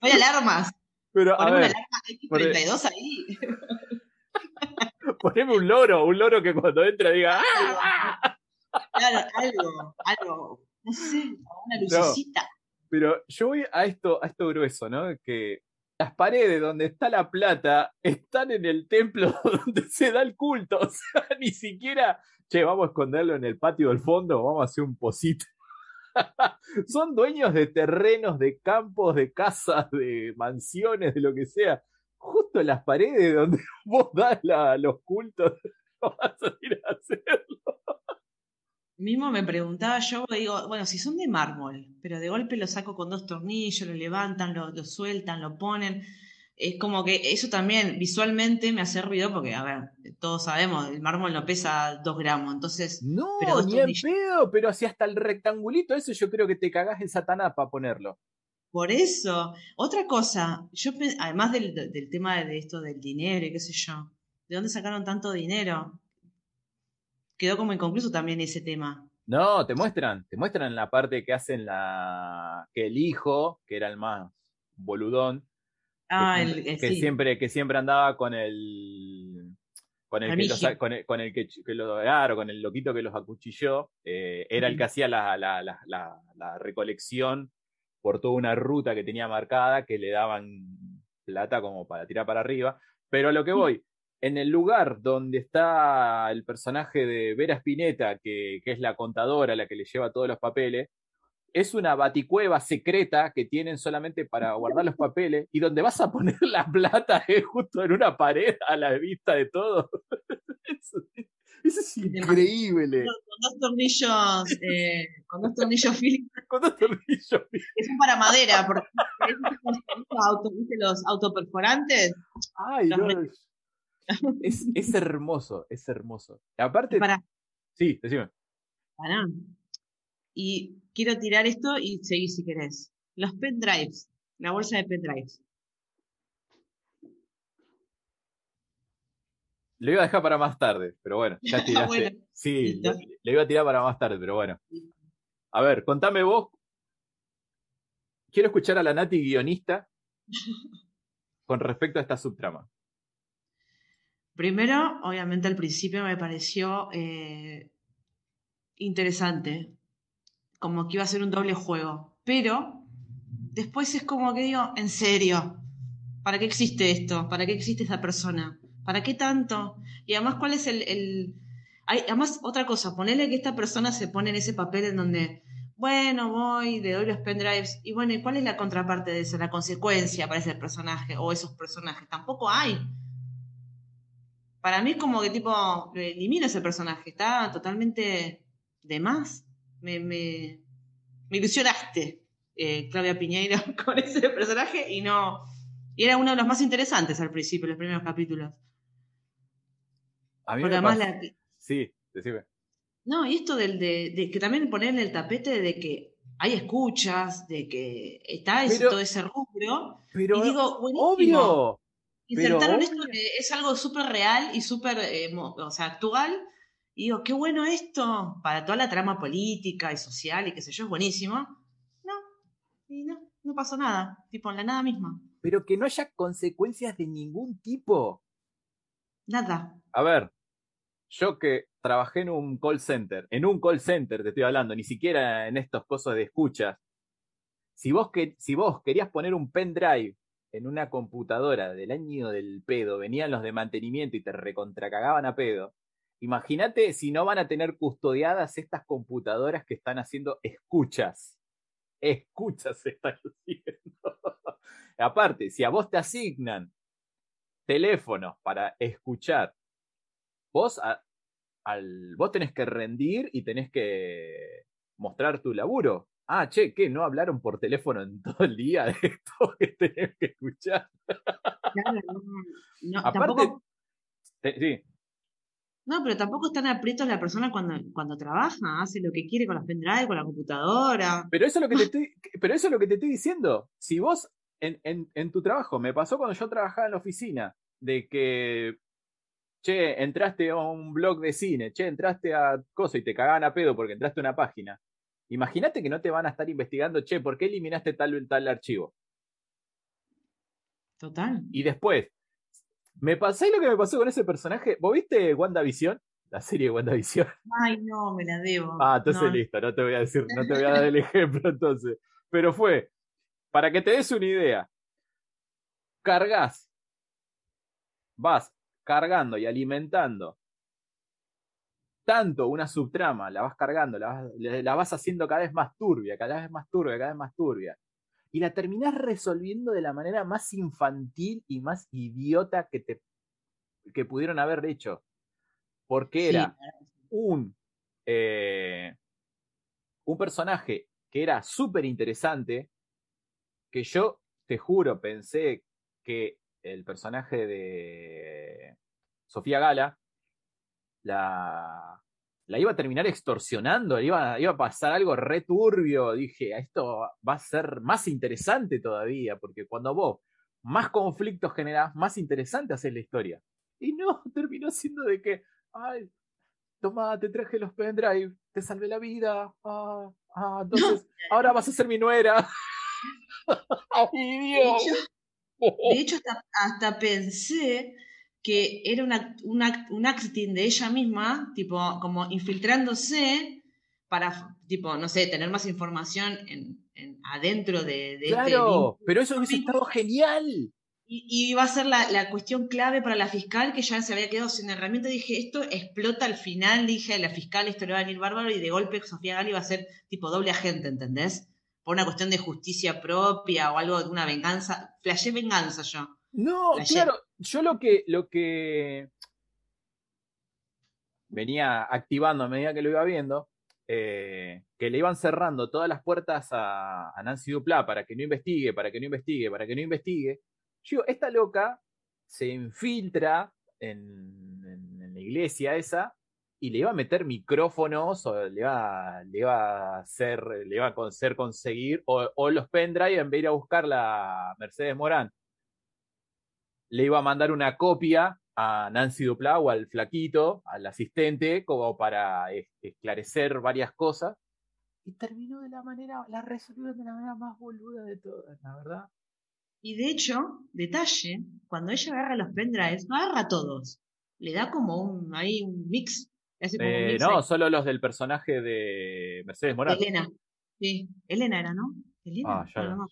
No hay alarmas. Pero, Poneme una alarma X32 ahí. Poneme un loro, un loro que cuando entra diga ¡Ah! Claro, algo, algo no sé, una lucecita. pero yo voy a esto, a esto grueso, ¿no? Que las paredes donde está la plata están en el templo donde se da el culto. O sea, ni siquiera, che, vamos a esconderlo en el patio del fondo, vamos a hacer un pocito. Son dueños de terrenos, de campos, de casas, de mansiones, de lo que sea. Justo en las paredes donde vos das los cultos, vas a ir a hacerlo. Mismo me preguntaba yo, digo, bueno, si son de mármol, pero de golpe lo saco con dos tornillos, lo levantan, lo, sueltan, lo ponen. Es como que eso también visualmente me hace ruido porque, a ver, todos sabemos, el mármol no pesa dos gramos, entonces... No, pero ni en pedo, pero si hasta el rectangulito, eso yo creo que te cagás en Satanás para ponerlo. Por eso, otra cosa, yo además del, del tema de esto del dinero y qué sé yo, ¿de dónde sacaron tanto dinero? quedó como inconcluso también ese tema. No, te muestran, te muestran la parte que hacen la. que el hijo, que era el más boludón, ah, que, el, que siempre, que siempre andaba con el. Con el, que con el, con el que, claro, con el loquito que los acuchilló, eh, era el que hacía la, la, la, la, recolección por toda una ruta que tenía marcada, que le daban plata como para tirar para arriba. Pero a lo que voy, en el lugar donde está el personaje de Vera Spinetta, que, es la contadora, la que le lleva todos los papeles, es una baticueva secreta que tienen solamente para guardar los papeles y donde vas a poner la plata es justo en una pared a la vista de todo. Eso, es increíble. Con dos tornillos, eh, con dos tornillos Con dos tornillos Que son para madera, porque los autoperforantes. Ay, Dios. Es, es hermoso, es hermoso. Aparte. Para. Sí, decime. Para. Y quiero tirar esto y seguir si querés. Los pendrives, la bolsa de pendrives. Lo iba a dejar para más tarde, pero bueno, ya tiraste. sí, le iba a tirar para más tarde, pero bueno. A ver, contame vos. Quiero escuchar a la Nati guionista con respecto a esta subtrama. Primero, obviamente al principio me pareció eh, interesante, como que iba a ser un doble juego, pero después es como que digo, en serio, ¿para qué existe esto? ¿Para qué existe esta persona? ¿Para qué tanto? Y además, ¿cuál es el... Hay, además, otra cosa, ponerle que esta persona se pone en ese papel en donde, bueno, voy, le doy los pendrives, y bueno, ¿y cuál es la contraparte de eso? La consecuencia para ese personaje o esos personajes. Tampoco hay para mí es como que tipo, elimina ese personaje, está totalmente de más. Me, me, ilusionaste, eh, Claudia Piñeiro, con ese personaje y no... Y era uno de los más interesantes al principio, los primeros capítulos. A mí Porque me además la, Sí, decime. No, y esto del, de, de que también poner en el tapete de que hay escuchas, de que está ese- todo ese rubro. Pero y digo, buenísimo. obvio. Insertaron pero esto obvio. que es algo súper real y súper eh, o sea, actual. Y digo, qué bueno esto para toda la trama política y social y qué sé yo, es buenísimo. No, y no, no pasó nada. Tipo, en la nada misma. Pero que no haya consecuencias de ningún tipo. Nada. A ver, yo que trabajé en un call center, en un call center te estoy hablando, ni siquiera en estos cosas de escuchas. Si vos, que, si vos querías poner un pendrive en una computadora del año del pedo, venían los de mantenimiento y te recontracagaban a pedo. Imagínate si no van a tener custodiadas estas computadoras que están haciendo escuchas. Escuchas se están haciendo. Aparte, si a vos te asignan teléfonos para escuchar, vos, a- al, vos tenés que rendir y tenés que mostrar tu laburo. Ah, che, ¿qué? ¿No hablaron por teléfono en todo el día de esto que tenés que escuchar? Claro, no, no, Aparte, tampoco, te- sí, no, pero tampoco están aprietos la persona cuando, cuando trabaja, hace lo que quiere con las pendrive, con la computadora. pero eso es lo que te estoy, pero eso es lo que te estoy diciendo. Si vos en, en, en tu trabajo, me pasó cuando yo trabajaba en la oficina, de que, che, entraste a un blog de cine, che, entraste a cosa y te cagaban a pedo porque entraste a una página. Imagínate que no te van a estar investigando, che, ¿por qué eliminaste tal tal archivo? Total. Y después, me pasé lo que me pasó con ese personaje. ¿Vos viste WandaVision? La serie de WandaVision. Ay, no, me la debo. Ah, entonces No, listo, no te voy a decir, no te voy a dar el ejemplo entonces. Pero fue, para que te des una idea, cargas, vas cargando y alimentando tanto una subtrama, la vas cargando, la vas, la vas haciendo cada vez más turbia, cada vez más turbia, cada vez más turbia. Y la terminás resolviendo de la manera más infantil y más idiota que te que pudieron haber hecho. Porque sí, era un, eh, un personaje que era súper interesante, que yo te juro pensé que el personaje de Sofía Gala la, la iba a terminar extorsionando, iba, iba a pasar algo returbio. Dije, esto va a ser más interesante todavía, porque cuando vos más conflictos generás, más interesante haces la historia. Y no, terminó siendo de que, ay, toma, te traje los pendrive, te salvé la vida. Ah, ah, entonces, ahora vas a ser mi nuera. ¡Ay, De Dios! hecho, de hecho, hasta, hasta pensé que era una, un, act- un acting de ella misma, tipo, como infiltrándose para, tipo, no sé, tener más información en, en- adentro de, de este Claro, pero eso hubiese estado genial. Y, y iba a ser la, la cuestión clave para la fiscal que ya se había quedado sin herramienta. Dije, esto explota al final. Dije, a la fiscal esto le va a venir bárbaro y de golpe Sofía Gali va a ser tipo doble agente, ¿entendés? Por una cuestión de justicia propia o algo de una venganza. Flashé venganza yo. No, La claro, yo lo que, lo que venía activando a medida que lo iba viendo, eh, que le iban cerrando todas las puertas a, Nancy Duplá para que no investigue, para que no investigue, para que no investigue. Yo esta loca se infiltra en, en- la iglesia esa y le iba a meter micrófonos o le iba, le a hacer, le iba a conseguir, o, o los pendrive en vez de ir a buscar la Mercedes Morán le iba a mandar una copia a Nancy Duplá o al flaquito, al asistente, como para es- esclarecer varias cosas. Y terminó de la manera, la resolvió de la manera más boluda de todas, la verdad. Y de hecho, detalle, cuando ella agarra los pendrives, no agarra todos. Le da como un, ahí un mix. le hace como un Eh, mix no, ahí. solo los del personaje de Mercedes Morán. Elena. Sí, Elena era, ¿no? Elena. Ah, ya No, no. no,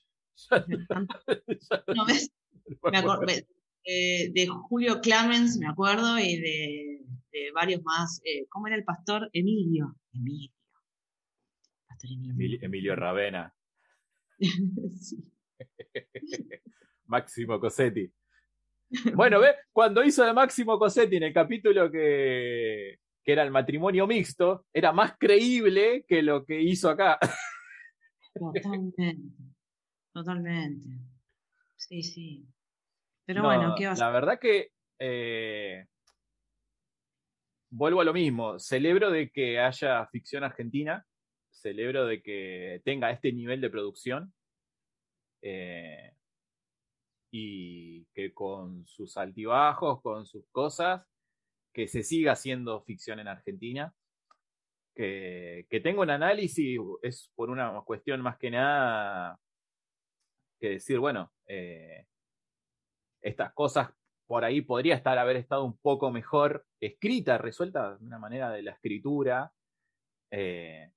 Ya no. ¿No ves? Me me acor- acuerdo. me- eh, de Julio Clemens, me acuerdo, y de, de varios más. Eh, ¿Cómo era el pastor? Emilio. Emilio. Pastor Emilio. Emilio, Emilio Ravena, Sí. Máximo Cosetti. Bueno, ve, cuando hizo de Máximo Cosetti en el capítulo que, que era el matrimonio mixto, era más creíble que lo que hizo acá. Totalmente. Totalmente. Sí, sí. Pero No, bueno, ¿qué va a La verdad que eh, vuelvo a lo mismo, celebro de que haya ficción argentina, celebro de que tenga este nivel de producción eh, y que con sus altibajos, con sus cosas, que se siga haciendo ficción en Argentina. Que, que tenga un análisis es por una cuestión más que nada que decir, bueno, eh, estas cosas por ahí podría estar haber estado un poco mejor escrita, resuelta de una manera de la escritura. Eh,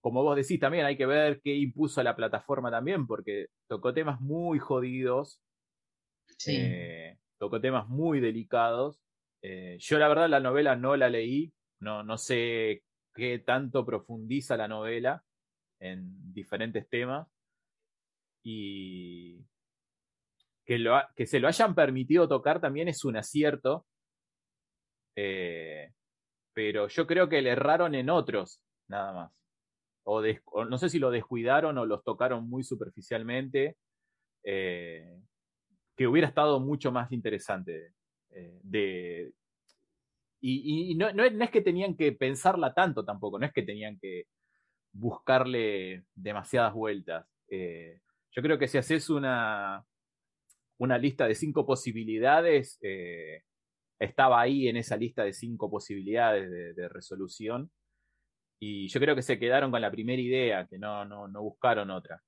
como vos decís, también hay que ver qué impuso la plataforma también, porque tocó temas muy jodidos, eh, tocó temas muy delicados. Eh, yo la verdad la novela no la leí, no, no sé qué tanto profundiza la novela en diferentes temas. Y que, se lo hayan permitido tocar también es un acierto. Eh, pero yo creo que le erraron en otros, nada más. O, no sé si lo descuidaron o los tocaron muy superficialmente. Eh, que hubiera estado mucho más interesante. Eh, de, y, no, no, es que tenían que pensarla tanto tampoco, no es que tenían que buscarle demasiadas vueltas. yo creo que si haces una, una lista de cinco posibilidades, eh, estaba ahí en esa lista de cinco posibilidades de, resolución. Y yo creo que se quedaron con la primera idea, que no, no, buscaron otra.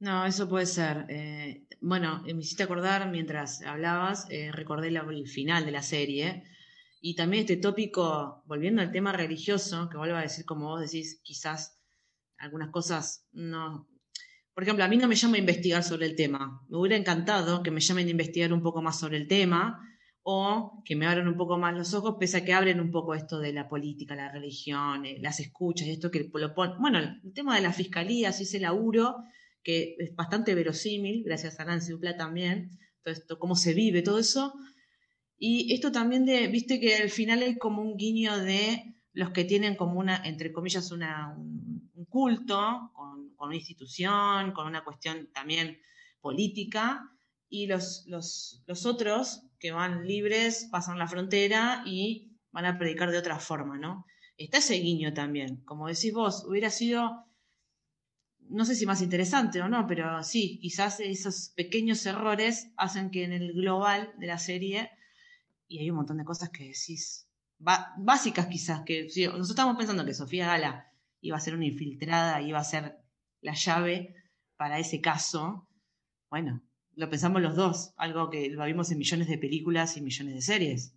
No, eso puede ser. Eh, bueno, me hiciste acordar mientras hablabas, eh, recordé el final de la serie. Y también este tópico, volviendo al tema religioso, que vuelvo a decir, como vos decís, quizás algunas cosas no, por ejemplo, a mí no me llama a investigar sobre el tema. Me hubiera encantado que me llamen a investigar un poco más sobre el tema o que me abran un poco más los ojos, pese a que abren un poco esto de la política, la religión, eh, las escuchas y esto que lo ponen. Bueno, el tema de la fiscalía, sí ese laburo, que es bastante verosímil, gracias a Nancy Dupla también, todo esto, cómo se vive, todo eso. Y esto también de, viste que al final hay como un guiño de los que tienen como una, entre comillas, una, un, culto con, una institución, con una cuestión también política, y los, los, los, otros que van libres pasan la frontera y van a predicar de otra forma, ¿no? Está ese guiño también. Como decís vos, hubiera sido, no sé si más interesante o no, pero sí, quizás esos pequeños errores hacen que en el global de la serie, y hay un montón de cosas que decís, básicas quizás, que nosotros estamos pensando que Sofía Gala iba a ser una infiltrada, iba a ser la llave para ese caso, bueno, lo pensamos los dos, algo que lo vimos en millones de películas y millones de series.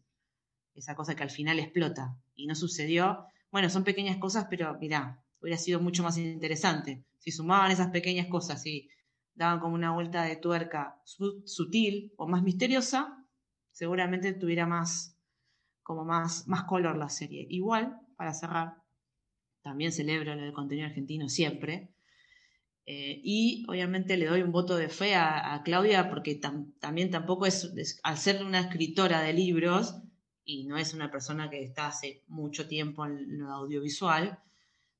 Esa cosa que al final explota y no sucedió. Bueno, son pequeñas cosas, pero mirá, hubiera sido mucho más interesante. Si sumaban esas pequeñas cosas y daban como una vuelta de tuerca sutil o más misteriosa, seguramente tuviera más, como más, más color la serie. Igual, para cerrar, también celebro el contenido argentino siempre. Eh, y obviamente le doy un voto de fe a, Claudia porque también tampoco es, al ser una escritora de libros y no es una persona que está hace mucho tiempo en lo audiovisual,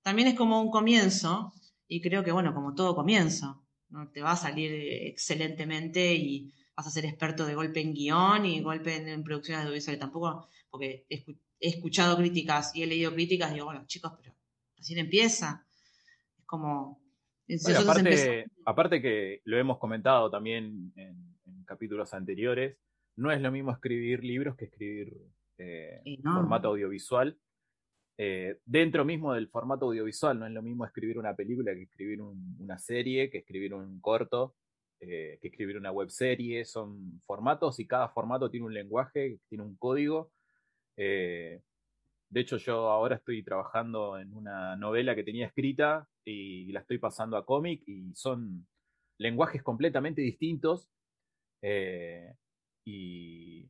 también es como un comienzo y creo que, bueno, como todo comienzo, ¿no? te va a salir excelentemente y vas a ser experto de golpe en guion y golpe en, en producciones audiovisuales. Tampoco porque he, escuchado críticas y he leído críticas y digo, bueno, chicos, pero recién empieza. Es como... aparte, que lo hemos comentado también en, capítulos anteriores, no es lo mismo escribir libros que escribir eh, formato audiovisual. Eh, dentro mismo del formato audiovisual, no es lo mismo escribir una película que escribir una serie, que escribir un corto, eh, que escribir una web serie. Son formatos y cada formato tiene un lenguaje, tiene un código eh, de hecho, yo ahora estoy trabajando en una novela que tenía escrita y la estoy pasando a cómic y son lenguajes completamente distintos. Eh, y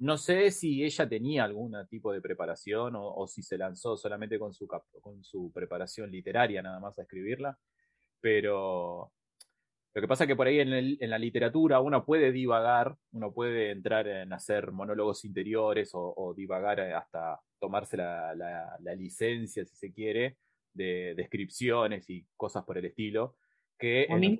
no sé si ella tenía algún tipo de preparación o, si se lanzó solamente con su, con su preparación literaria nada más a escribirla, pero lo que pasa es que por ahí en, la literatura uno puede divagar, uno puede entrar en hacer monólogos interiores o, divagar hasta tomarse la, licencia, si se quiere, de descripciones y cosas por el estilo, que en,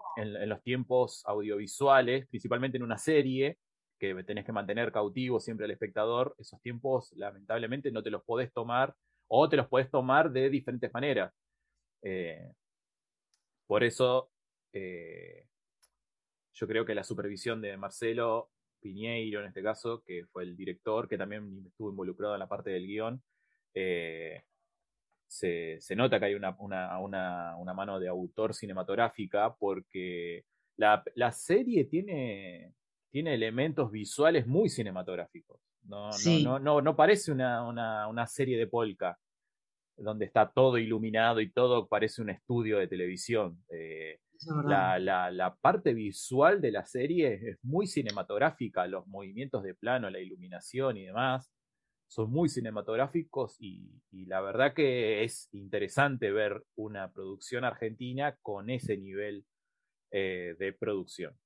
los tiempos audiovisuales, principalmente en una serie, que tenés que mantener cautivo siempre al espectador, esos tiempos lamentablemente no te los podés tomar o te los podés tomar de diferentes maneras. Eh, por eso eh, yo creo que la supervisión de Marcelo Piñeiro, en este caso, que fue el director, que también estuvo involucrado en la parte del guion, eh, se, nota que hay una, mano de autor cinematográfica porque la, serie tiene, tiene elementos visuales muy cinematográficos. No, no, no, parece una, serie de polka donde está todo iluminado y todo parece un estudio de televisión. Eh, la, parte visual de la serie es muy cinematográfica, los movimientos de plano, la iluminación y demás son muy cinematográficos y, la verdad que es interesante ver una producción argentina con ese nivel eh, de producción.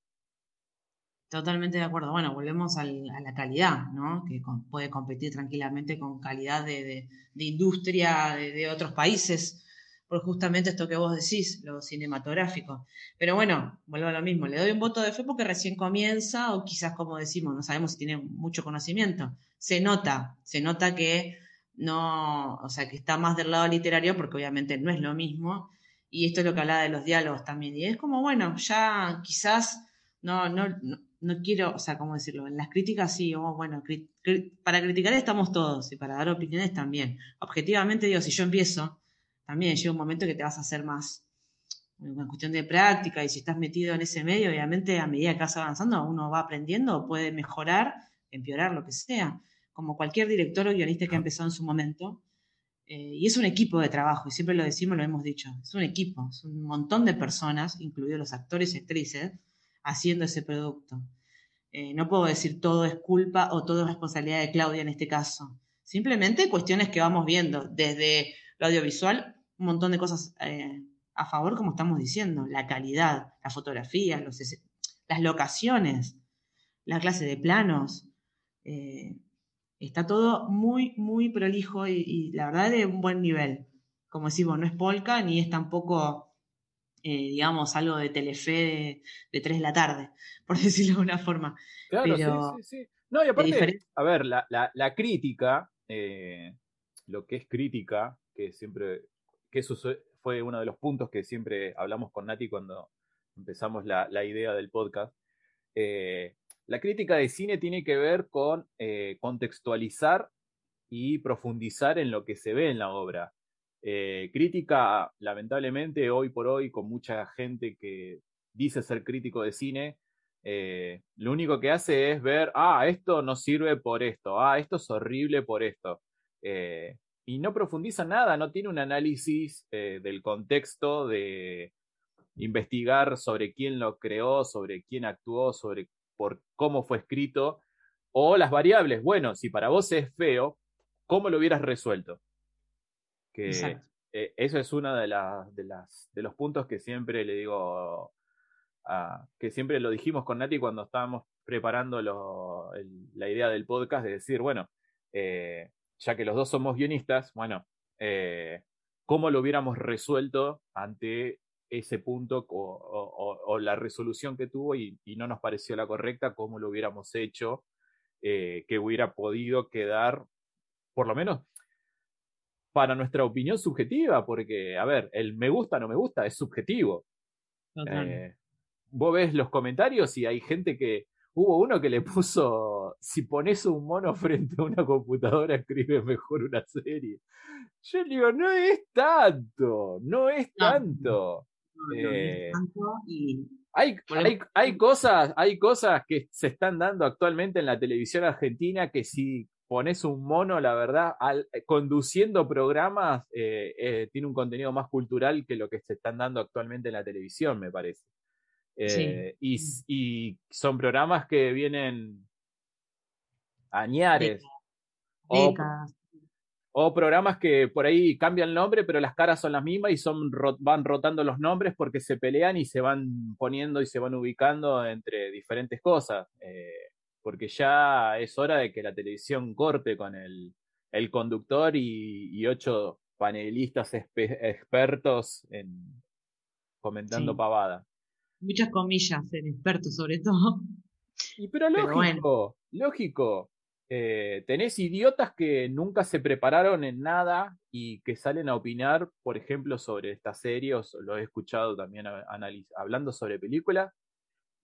Totalmente de acuerdo. Bueno, volvemos a la calidad, ¿no? Que puede competir tranquilamente con calidad de, industria de, otros países, por justamente esto que vos decís, lo cinematográfico. Pero bueno, vuelvo a lo mismo, le doy un voto de fe porque recién comienza, o quizás como decimos, no sabemos si tiene mucho conocimiento. Se nota, se nota que no, o sea, que está más del lado literario, porque obviamente no es lo mismo. Y esto es lo que hablaba de los diálogos también. Y es como, bueno, ya quizás no, no, no quiero, o sea, ¿cómo decirlo? En las críticas sí, oh, bueno, para criticar estamos todos y para dar opiniones también. Objetivamente digo, si yo empiezo, también llega un momento que te vas a hacer más una cuestión de práctica y si estás metido en ese medio, obviamente a medida que vas avanzando uno va aprendiendo, puede mejorar, empeorar, lo que sea, como cualquier director o guionista que ha empezado en su momento. Eh, y es un equipo de trabajo, y siempre lo decimos, lo hemos dicho, es un equipo, es un montón de personas, incluidos los actores y actrices, haciendo ese producto. Eh, no puedo decir todo es culpa o todo es responsabilidad de Claudia en este caso. Simplemente cuestiones que vamos viendo, desde lo audiovisual, un montón de cosas eh, a favor, como estamos diciendo, la calidad, las fotografías, las locaciones, la clase de planos. Eh, está todo muy, muy prolijo y, la verdad de un buen nivel. Como decimos, no es polka ni es tampoco eh, digamos, algo de Telefe de, 3 de la tarde, por decirlo de una forma. Claro, sí, sí, sí. No, y aparte, a ver, la, la, crítica, eh, lo que es crítica, que siempre, que eso fue uno de los puntos que siempre hablamos con Nati cuando empezamos la, la idea del podcast. Eh, la crítica de cine tiene que ver con contextualizar y profundizar en lo que se ve en la obra. Eh, crítica, lamentablemente, hoy por hoy, con mucha gente que dice ser crítico de cine, eh, lo único que hace es ver, ah, esto no sirve por esto, ah, esto es horrible por esto. Eh, y no profundiza nada, no tiene un análisis del contexto de investigar sobre quién lo creó, sobre quién actuó, sobre por cómo fue escrito, o las variables. Bueno, si para vos es feo, ¿cómo lo hubieras resuelto? Que eh, eso es uno de, de, las, de los puntos que siempre le digo, que siempre lo dijimos con Nati cuando estábamos preparando la idea del podcast, de decir, bueno, eh, ya que los dos somos guionistas, bueno, eh, ¿cómo lo hubiéramos resuelto ante ese punto o, la resolución que tuvo y, y, no nos pareció la correcta, cómo lo hubiéramos hecho, que hubiera podido quedar, por lo menos, para nuestra opinión subjetiva, porque, a ver, el me gusta, no me gusta es subjetivo. Eh, vos ves los comentarios y hay gente que, hubo uno que le puso, si pones un mono frente a una computadora, escribe mejor una serie. Yo le digo, no es tanto, no es tanto. hay, hay, hay, cosas, hay cosas que se están dando actualmente en la televisión argentina que si pones un mono, la verdad, al, eh, conduciendo programas, eh, eh, tiene un contenido más cultural que lo que se están dando actualmente en la televisión, me parece. Y, son programas que vienen añares. O, o, programas que por ahí cambian el nombre, pero las caras son las mismas y son van rotando los nombres porque se pelean y se van poniendo y se van ubicando entre diferentes cosas porque ya es hora de que la televisión corte con el, conductor y, ocho panelistas expertos en comentando pavada. Muchas comillas, en expertos sobre todo. Y pero lógico, lógico. Eh, tenés idiotas que nunca se prepararon en nada y que salen a opinar, por ejemplo, sobre estas series, lo he escuchado también hablando sobre películas,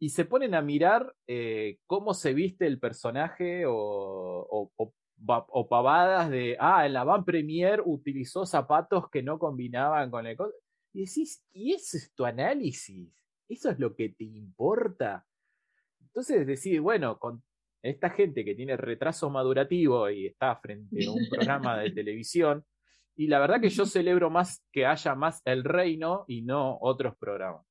y se ponen a mirar eh, cómo se viste el personaje o, o, pavadas de, ah, en la Van Premier utilizó zapatos que no combinaban con el... Y decís, ¿y ese es tu análisis? ¿Eso es lo que te importa? Entonces decís, bueno, con esta gente que tiene retraso madurativo y está frente a un programa de televisión, y la verdad que yo celebro más que haya más El Reino y no otros programas.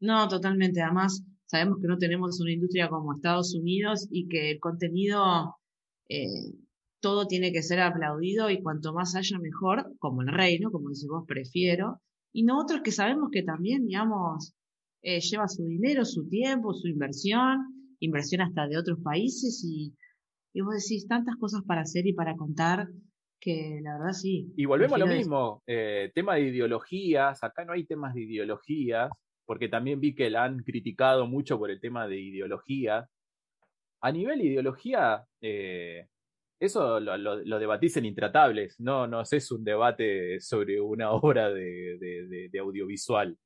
No, totalmente. Además, sabemos que no tenemos una industria como Estados Unidos y que el contenido, eh, todo tiene que ser aplaudido y cuanto más haya mejor, como el reino, como decís vos, prefiero. Y nosotros que sabemos que también, digamos, eh, lleva su dinero, su tiempo, su inversión, inversión hasta de otros países y, y vos decís tantas cosas para hacer y para contar que la verdad sí. Y volvemos a lo mismo, eh, tema de ideologías, acá no hay temas de ideologías, porque también vi que la han criticado mucho por el tema de ideología. A nivel ideología, eh, eso lo, debatís en Intratables, no, no es un debate sobre una obra de, audiovisual.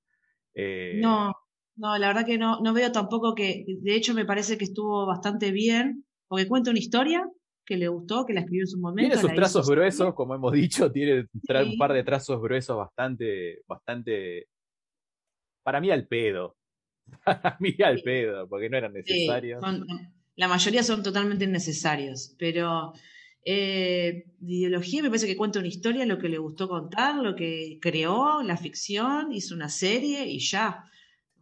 Eh, no, no, la verdad que no, no veo tampoco que, de hecho me parece que estuvo bastante bien, porque cuenta una historia que le gustó, que la escribió en su momento. Tiene sus trazos gruesos, como hemos dicho, tiene un par de trazos gruesos bastante, bastante para mí al pedo. Para mí al pedo, porque no eran necesarios. la mayoría son totalmente innecesarios, pero eh, de ideología me parece que cuenta una historia, lo que le gustó contar, lo que creó, la ficción, hizo una serie y ya.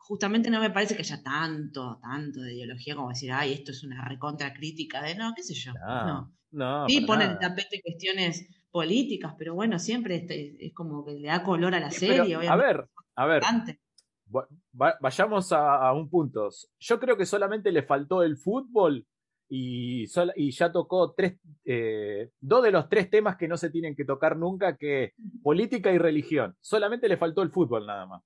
Justamente no me parece que haya tanto, tanto de ideología como decir, ay, esto es una recontra crítica de no, qué sé yo. No. no. sí, ponen en tapete cuestiones políticas, pero bueno, siempre este, es como que le da color a la serie. a ver, a ver vayamos a, un punto. Yo creo que solamente le faltó el fútbol y, y ya tocó tres, eh, dos de los tres temas que no se tienen que tocar nunca, que política y religión. Solamente le faltó el fútbol nada más.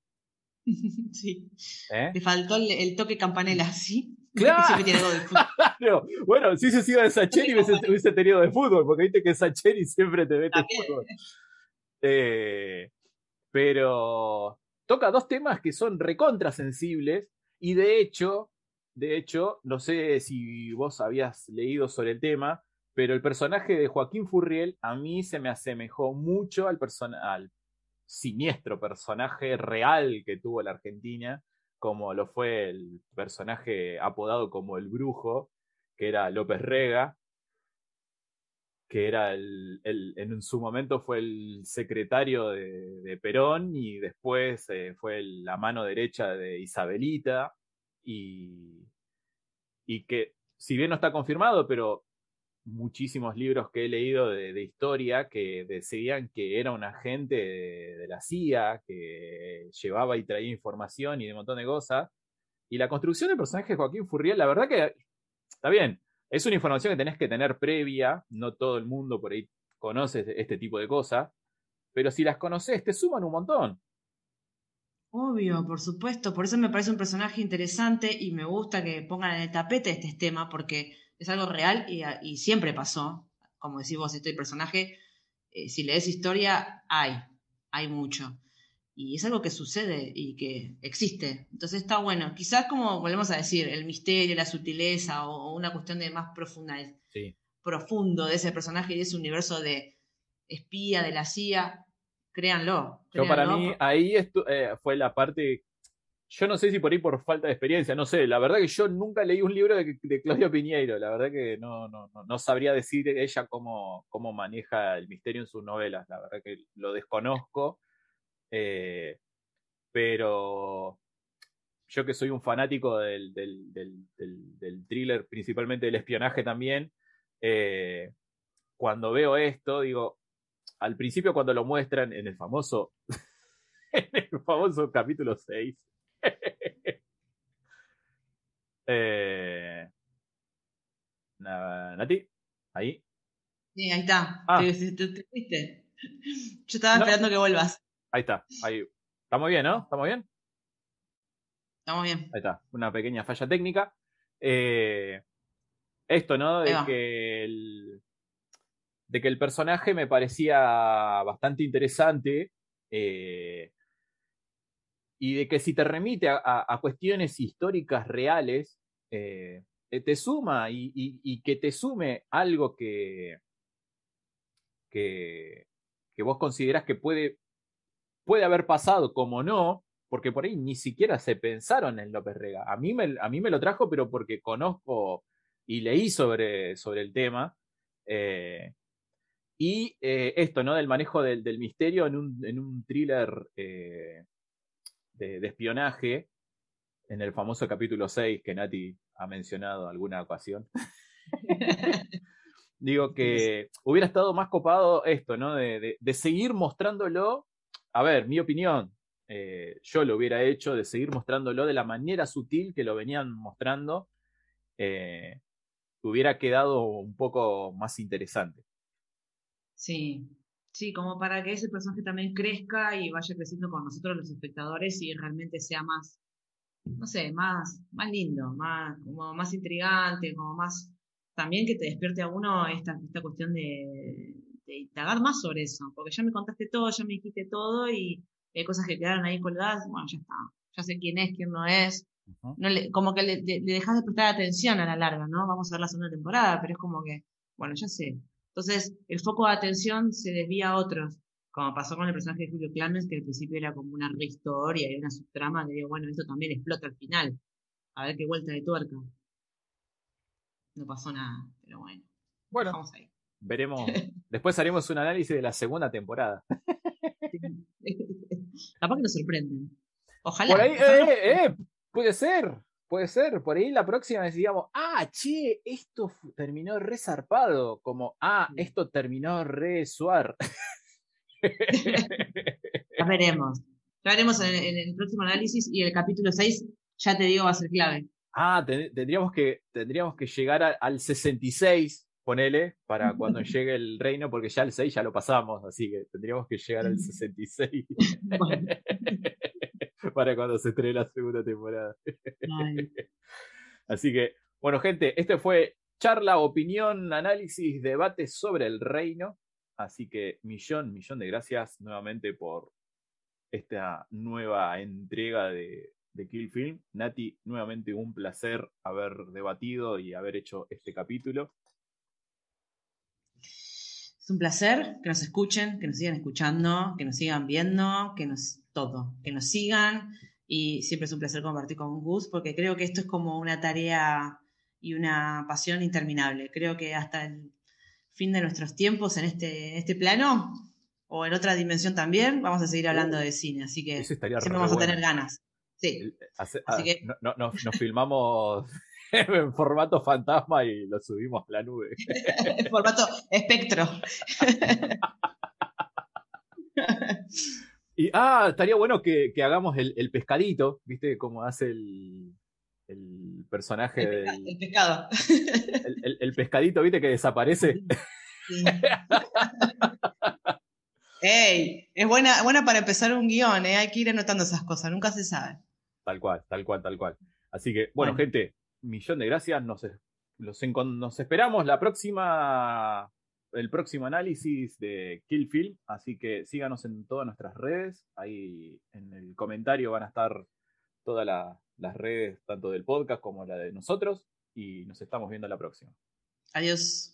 Sí. ¿Eh? Le faltó el, toque campanela, ¿sí? Claro. Bueno, si se sido de Sacheri hubiese, hubiese, tenido de fútbol, porque viste que Sacheri siempre te mete fútbol. Eh, pero toca dos temas que son recontrasensibles y de hecho, de hecho, no sé si vos habías leído sobre el tema, pero el personaje de Joaquín Furriel a mí se me asemejó mucho al, al siniestro personaje real que tuvo la Argentina, como lo fue el personaje apodado como el brujo, que era López Rega, que era el, en su momento fue el secretario de, Perón y después eh, fue la mano derecha de Isabelita y, y, que si bien no está confirmado, pero muchísimos libros que he leído de, historia que decían que era un agente de, la CIA, que llevaba y traía información y de un montón de cosas. Y la construcción del personaje de Joaquín Furriel, la verdad que está bien, es una información que tenés que tener previa, no todo el mundo por ahí conoce este tipo de cosas, pero si las conoces te suman un montón. Obvio, por supuesto, por eso me parece un personaje interesante y me gusta que pongan en el tapete este tema porque es algo real y, siempre pasó. Como decís vos, este personaje, eh, si lees historia, hay, hay mucho y es algo que sucede y que existe. Entonces está bueno. Quizás como volvemos a decir, el misterio, la sutileza o, una cuestión de más profunda, profundo de ese personaje y de ese universo de espía de la CIA, créanlo. Yo para mí ahí eh, fue la parte, yo no sé si por ahí por falta de experiencia, no sé, la verdad que yo nunca leí un libro de, de Claudia Piñeiro, la verdad que no, no, no, sabría decir ella cómo, cómo maneja el misterio en sus novelas, la verdad que lo desconozco eh, pero yo que soy un fanático del, del, thriller, principalmente del espionaje también, eh, cuando veo esto, digo, al principio cuando lo muestran en el famoso, en el famoso capítulo 6, eh, Nati, ahí. Sí, ahí está. Ah. Te, fuiste. Yo estaba esperando que vuelvas. Ahí está, ahí. Estamos bien, ¿no? ¿Estamos bien? Estamos bien. Ahí está, una pequeña falla técnica. Eh, esto, ¿no? De que, el, de que el personaje me parecía bastante interesante. Eh, y de que si te remite a, cuestiones históricas reales, eh, te suma y, que te sume algo que, que, vos considerás que puede, puede haber pasado como no, porque por ahí ni siquiera se pensaron en López Rega. A mí me, a mí me lo trajo, pero porque conozco y leí sobre, sobre el tema. Eh, y eh, esto, ¿no? Del manejo del, misterio en un, en un thriller de, espionaje en el famoso capítulo 6 que Nati ha mencionado alguna ocasión. Digo que hubiera estado más copado esto, ¿no? De, seguir mostrándolo. A ver, mi opinión, eh, yo lo hubiera hecho, de seguir mostrándolo de la manera sutil que lo venían mostrando, eh, hubiera quedado un poco más interesante. Sí, Sí, como para que ese personaje también crezca y vaya creciendo con nosotros los espectadores y realmente sea más, no sé, más, más lindo, más, como más intrigante, como más, también que te despierte a uno esta, esta cuestión de, de indagar más sobre eso, porque ya me contaste todo, ya me dijiste todo y hay cosas que quedaron ahí colgadas, bueno, ya está, ya sé quién es, quién no es, no le, como que le, le, dejas de prestar atención a la larga, ¿no? Vamos a ver la segunda temporada, pero es como que, bueno, ya sé, entonces, el foco de atención se desvía a otros, como pasó con el personaje de Julio Clemens, que al principio era como una rehistoria y una subtrama que digo, bueno, esto también explota al final. A ver qué vuelta de tuerca. No pasó nada, pero bueno. Bueno, vamos ahí. veremos. Después haremos un análisis de la segunda temporada. Capaz que nos sorprenden. Ojalá. Por ahí, eh, eh, puede ser. Puede ser, por ahí la próxima decíamos, ah, che, esto terminó re zarpado, como, ah, esto terminó re suar. ya veremos. Ya veremos en, el próximo análisis y el capítulo 6, ya te digo, va a ser clave. Ah, tendríamos que, tendríamos que llegar al 66, ponele, para cuando llegue el reino, porque ya el 6 ya lo pasamos, así que tendríamos que llegar al 66. para cuando se estrene la segunda temporada. Así que, bueno, gente, este fue charla, opinión, análisis, debate sobre el reino. Así que millón, millón de gracias nuevamente por esta nueva entrega de, de Kill Film. Nati, nuevamente un placer haber debatido y haber hecho este capítulo. Es un placer que nos escuchen, que nos sigan escuchando, que nos sigan viendo, que nos todo, que nos sigan y siempre es un placer compartir con Gus porque creo que esto es como una tarea y una pasión interminable. Creo que hasta el fin de nuestros tiempos en este, este plano o en otra dimensión también vamos a seguir hablando de cine, así que siempre vamos a tener ganas. Sí. así ah, que... nos filmamos en formato fantasma y lo subimos a la nube. en formato espectro. y ah, estaría bueno que, hagamos el, pescadito, ¿viste? Como hace el, el personaje el, del. El pescado. El, pescadito, ¿viste? Que desaparece. Ey, es buena, buena para empezar un guion, ¿eh? Hay que ir anotando esas cosas, nunca se sabe. Tal cual, tal cual, tal cual. Así que, bueno. gente, millón de gracias. Nos, nos esperamos la próxima, el próximo análisis de Kill Film. Así que síganos en todas nuestras redes. Ahí en el comentario van a estar todas las redes, tanto del podcast como la de nosotros. Y nos estamos viendo la próxima. Adiós.